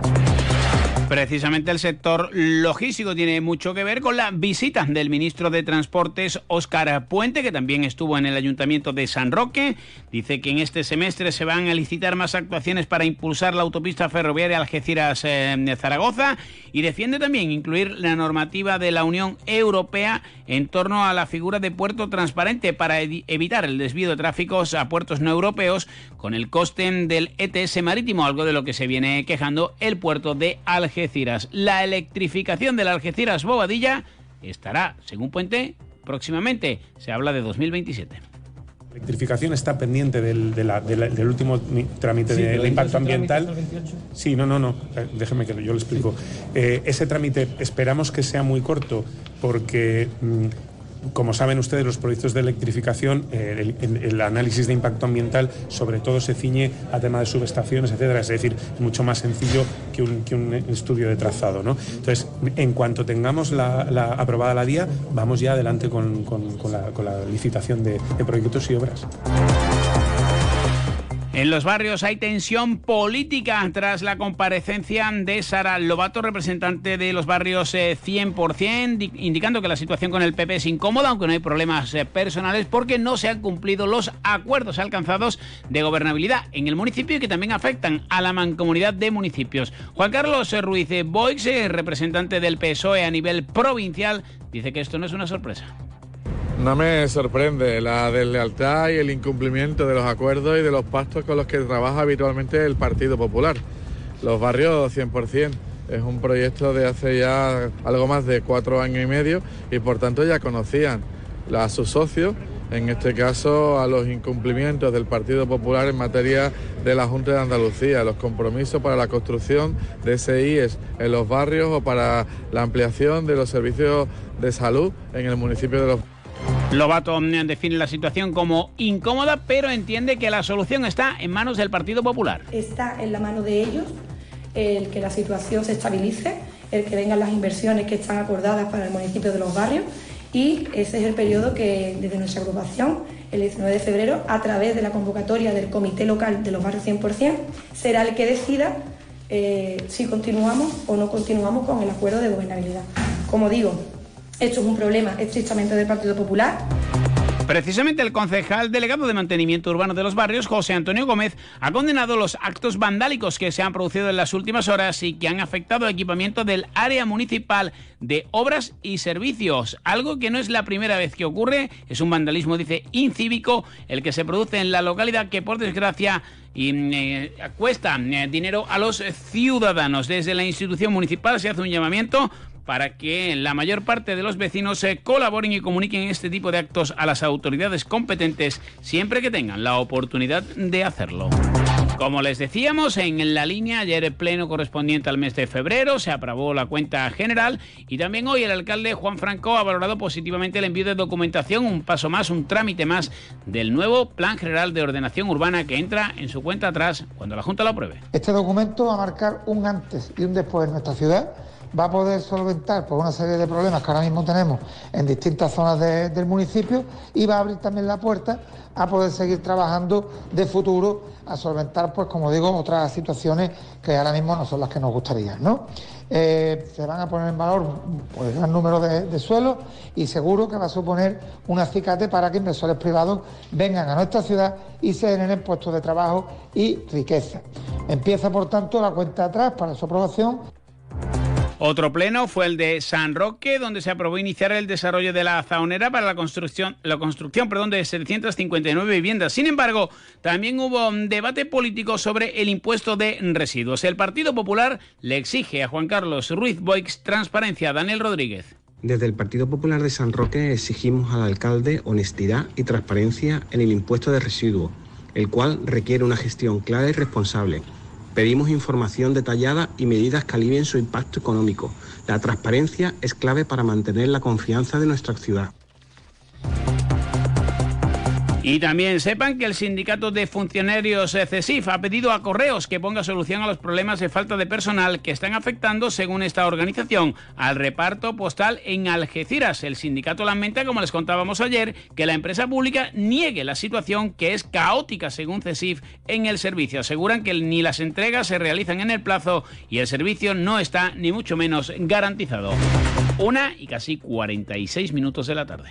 [SPEAKER 5] Precisamente el sector logístico tiene mucho que ver con la visita del ministro de Transportes, Óscar Puente, que también estuvo en el Ayuntamiento de San Roque. Dice que en este semestre se van a licitar más actuaciones para impulsar la autopista ferroviaria Algeciras-Zaragoza eh, y defiende también incluir la normativa de la Unión Europea en torno a la figura de puerto transparente para evitar el desvío de tráficos a puertos no europeos con el coste del ETS marítimo, algo de lo que se viene quejando el puerto de Algeciras. La electrificación del Algeciras Bobadilla estará, según Puente, próximamente. Se habla de 2027.
[SPEAKER 46] La electrificación está pendiente del, último trámite de, impacto ambiental. Sí, no, no, no. Eh, déjeme que yo lo explico. Eh, ese trámite esperamos que sea muy corto porque mm, como saben ustedes, los proyectos de electrificación, eh, el, análisis de impacto ambiental sobre todo se ciñe a tema de subestaciones, etcétera. Es decir, es mucho más sencillo que un, estudio de trazado. ¿no? Entonces, en cuanto tengamos aprobada la DIA, vamos ya adelante con, la, licitación de proyectos y obras.
[SPEAKER 5] En los barrios hay tensión política tras la comparecencia de Sara Lobato, representante de los barrios 100%, eh, indicando que la situación con el PP es incómoda, aunque no hay problemas eh, personales, porque no se han cumplido los acuerdos alcanzados de gobernabilidad en el municipio y que también afectan a la mancomunidad de municipios. Juan Carlos Ruiz Boix, eh, representante del PSOE a nivel provincial, dice que esto no es una sorpresa.
[SPEAKER 47] No me sorprende la deslealtad y el incumplimiento de los acuerdos y de los pactos con los que trabaja habitualmente el Partido Popular. Los barrios 100% es un proyecto de hace ya algo más de cuatro años y medio y por tanto ya conocían a sus socios, en este caso a los incumplimientos del Partido Popular en materia de la Junta de Andalucía, los compromisos para la construcción de SIES en los barrios o para la ampliación de los servicios de salud en el municipio de los
[SPEAKER 5] Lobato define la situación como incómoda, pero entiende que la solución está en manos del Partido Popular.
[SPEAKER 48] Está en la mano de ellos el que la situación se estabilice, el que vengan las inversiones que están acordadas para el municipio de los barrios y ese es el periodo que desde nuestra agrupación, el 19 de febrero, a través de la convocatoria del Comité Local de los Barrios 100%, será el que decida eh, si continuamos o no continuamos con el acuerdo de gobernabilidad. Como digo, esto es un problema estrictamente del Partido Popular.
[SPEAKER 5] Precisamente el concejal delegado de mantenimiento urbano de los barrios, José Antonio Gómez, ha condenado los actos vandálicos que se han producido en las últimas horas y que han afectado el equipamiento del área municipal de obras y servicios, algo que no es la primera vez que ocurre, es un vandalismo, dice, incívico, el que se produce en la localidad que por desgracia eh, cuesta eh, dinero a los ciudadanos. Desde la institución municipal se hace un llamamiento para que la mayor parte de los vecinos se colaboren y comuniquen este tipo de actos a las autoridades competentes siempre que tengan la oportunidad de hacerlo. Como les decíamos, en la línea ayer el pleno correspondiente al mes de febrero se aprobó la cuenta general y también hoy el alcalde Juan Franco ha valorado positivamente el envío de documentación, un paso más, un trámite más del nuevo Plan General de Ordenación Urbana que entra en su cuenta atrás cuando la Junta lo apruebe.
[SPEAKER 49] Este documento va a marcar un antes y un después en nuestra ciudad va a poder solventar por una serie de problemas que ahora mismo tenemos en distintas zonas del municipio y va a abrir también la puerta a poder seguir trabajando de futuro a solventar, pues como digo, otras situaciones que ahora mismo no son las que nos gustaría. ¿no? Eh, se van a poner en valor pues, gran número de, de suelos y seguro que va a suponer un acicate para que inversores privados vengan a nuestra ciudad y se generen puestos de trabajo y riqueza. Empieza, por tanto, la cuenta atrás para su aprobación.
[SPEAKER 5] Otro pleno fue el de San Roque, donde se aprobó iniciar el desarrollo de la zaonera para la construcción, la construcción perdón, de 759 viviendas. Sin embargo, también hubo un debate político sobre el impuesto de residuos. El Partido Popular le exige a Juan Carlos Ruiz Boix transparencia. Daniel Rodríguez.
[SPEAKER 50] Desde el Partido Popular de San Roque exigimos al alcalde honestidad y transparencia en el impuesto de residuos, el cual requiere una gestión clara y responsable Pedimos información detallada y medidas que alivien su impacto económico. La transparencia es clave para mantener la confianza de nuestra ciudad.
[SPEAKER 5] Y también sepan que el sindicato de funcionarios CESIF ha pedido a Correos que ponga solución a los problemas de falta de personal que están afectando, según esta organización, al reparto postal en Algeciras. El sindicato lamenta, como les contábamos ayer, que la empresa pública niegue la situación que es caótica, según CESIF, en el servicio. Aseguran que ni las entregas se realizan en el plazo y el servicio no está ni mucho menos garantizado. Una y casi 46 minutos de la tarde.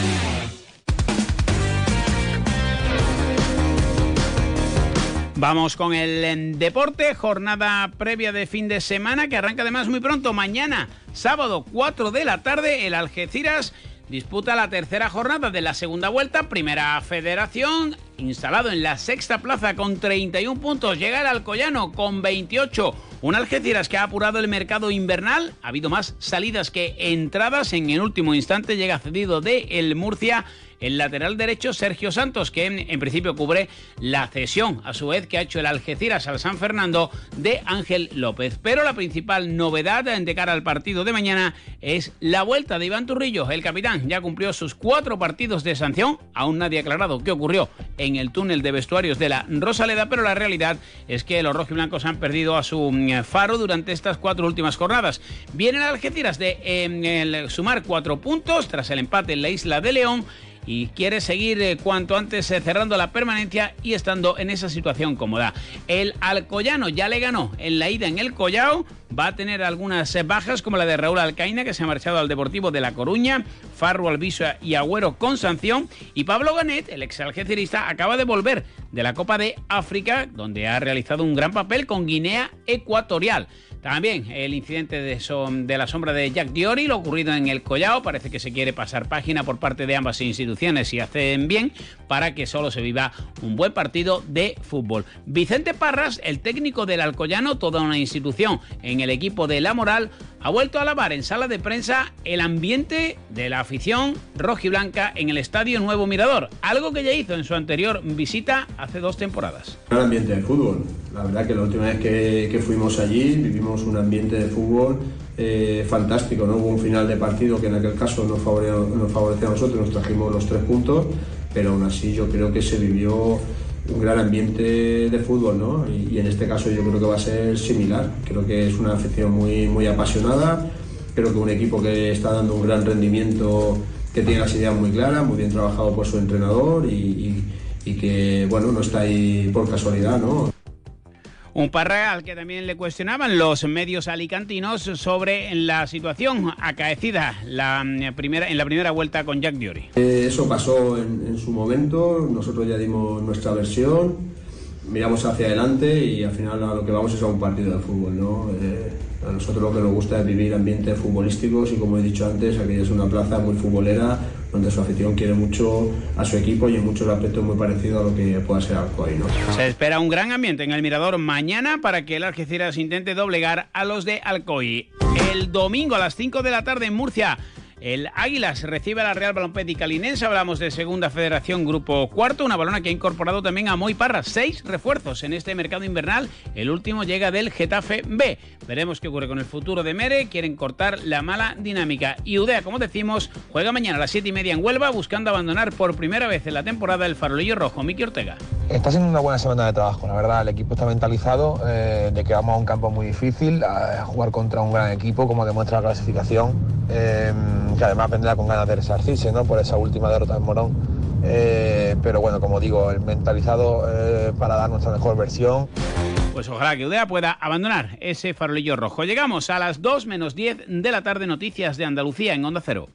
[SPEAKER 5] Vamos con el deporte, jornada previa de fin de semana que arranca además muy pronto, mañana, sábado 4 de la tarde, el Algeciras disputa la tercera jornada de la segunda vuelta, primera federación, instalado en la sexta plaza con 31 puntos, llega el Alcoyano con 28. Un Algeciras que ha apurado el mercado invernal, ha habido más salidas que entradas, en el último instante llega cedido de el Murcia el lateral derecho Sergio Santos, que en, principio cubre la cesión, a su vez, que ha hecho el Algeciras al San Fernando de Ángel López. Pero la principal novedad de cara al partido de mañana es la vuelta de Iván Turrillo. El capitán ya cumplió sus cuatro partidos de sanción, aún nadie ha aclarado qué ocurrió en el túnel de vestuarios de la Rosaleda, pero la realidad es que los rojiblancos han perdido a su mm, faro durante estas cuatro últimas jornadas. Viene el Algeciras de em, sumar cuatro puntos tras el empate en la isla de León y quiere seguir eh, cuanto antes eh, cerrando la permanencia y estando en esa situación cómoda. El Alcoyano ya le ganó en la ida en el Collao, va a tener algunas eh, bajas como la de Raúl Alcaina que se ha marchado al Deportivo de La Coruña, Farro Alviso y Agüero con sanción y Pablo Ganet, el ex algecirista, acaba de volver de la Copa de África donde ha realizado un gran papel con Guinea Ecuatorial. También el incidente de, la sombra de Jack Diori, lo ocurrido en el Collao, parece que se quiere pasar página por parte de ambas instituciones y hacen bien para que solo se viva un buen partido de fútbol. Vicente Parras, el técnico del Alcoyano, toda una institución en el equipo de La Moral, ha vuelto a lavar en sala de prensa el ambiente de la afición rojiblanca en el Estadio Nuevo Mirador, algo que ya hizo en su anterior visita hace dos temporadas.
[SPEAKER 51] Un ambiente de fútbol. La verdad que la última vez que, fuimos allí vivimos un ambiente de fútbol eh, fantástico. ¿no? Hubo un final de partido que en aquel caso nos favoreció, a nosotros, nos trajimos los tres puntos, pero aún así yo creo que se vivió un gran ambiente de fútbol, ¿no? Y, en este caso yo creo que va a ser similar. Creo que es una afición muy, muy apasionada, creo que un equipo que está dando un gran rendimiento, que tiene las ideas muy claras, muy bien trabajado por su entrenador y, y que, bueno, no está ahí por casualidad, ¿no?
[SPEAKER 5] Un Parra al que también le cuestionaban los medios alicantinos sobre la situación acaecida mm, en la primera vuelta con Jack Diori.
[SPEAKER 51] Eh, eso pasó en, su momento, nosotros ya dimos nuestra versión, miramos hacia adelante y al final a lo que vamos es a un partido de fútbol. ¿no? Eh, a nosotros lo que nos gusta es vivir ambientes futbolísticos y como he dicho antes, aquí es una plaza muy futbolera donde su afición quiere mucho a su equipo y en muchos aspectos muy parecido a lo que pueda ser Alcoy.
[SPEAKER 5] Se espera un gran ambiente en el Mirador mañana para que el Algeciras intente doblegar a los de Alcoy. El domingo a las 5 de la tarde en Murcia el Águilas recibe a la Real Balompédica Calinense. Hablamos de Segunda Federación Grupo Cuarto, una balona que ha incorporado también a Moy Parra. Seis refuerzos en este mercado invernal. El último llega del Getafe B. Veremos qué ocurre con el futuro de Mere. Quieren cortar la mala dinámica. Y Udea, como decimos, juega mañana a las siete y media en Huelva, buscando abandonar por primera vez en la temporada el farolillo rojo. Miki Ortega.
[SPEAKER 47] Está siendo una buena semana de trabajo, la verdad. El equipo está mentalizado eh, de que vamos a un campo muy difícil, a, jugar contra un gran equipo, como demuestra la clasificación. Eh, que además vendrá con ganas de resarcirse ¿no? por esa última derrota en Morón. Eh, pero bueno, como digo, el mentalizado eh, para dar nuestra mejor versión.
[SPEAKER 5] Pues ojalá que Udea pueda abandonar ese farolillo rojo. Llegamos a las 2 menos 10 de la tarde, noticias de Andalucía en Onda Cero.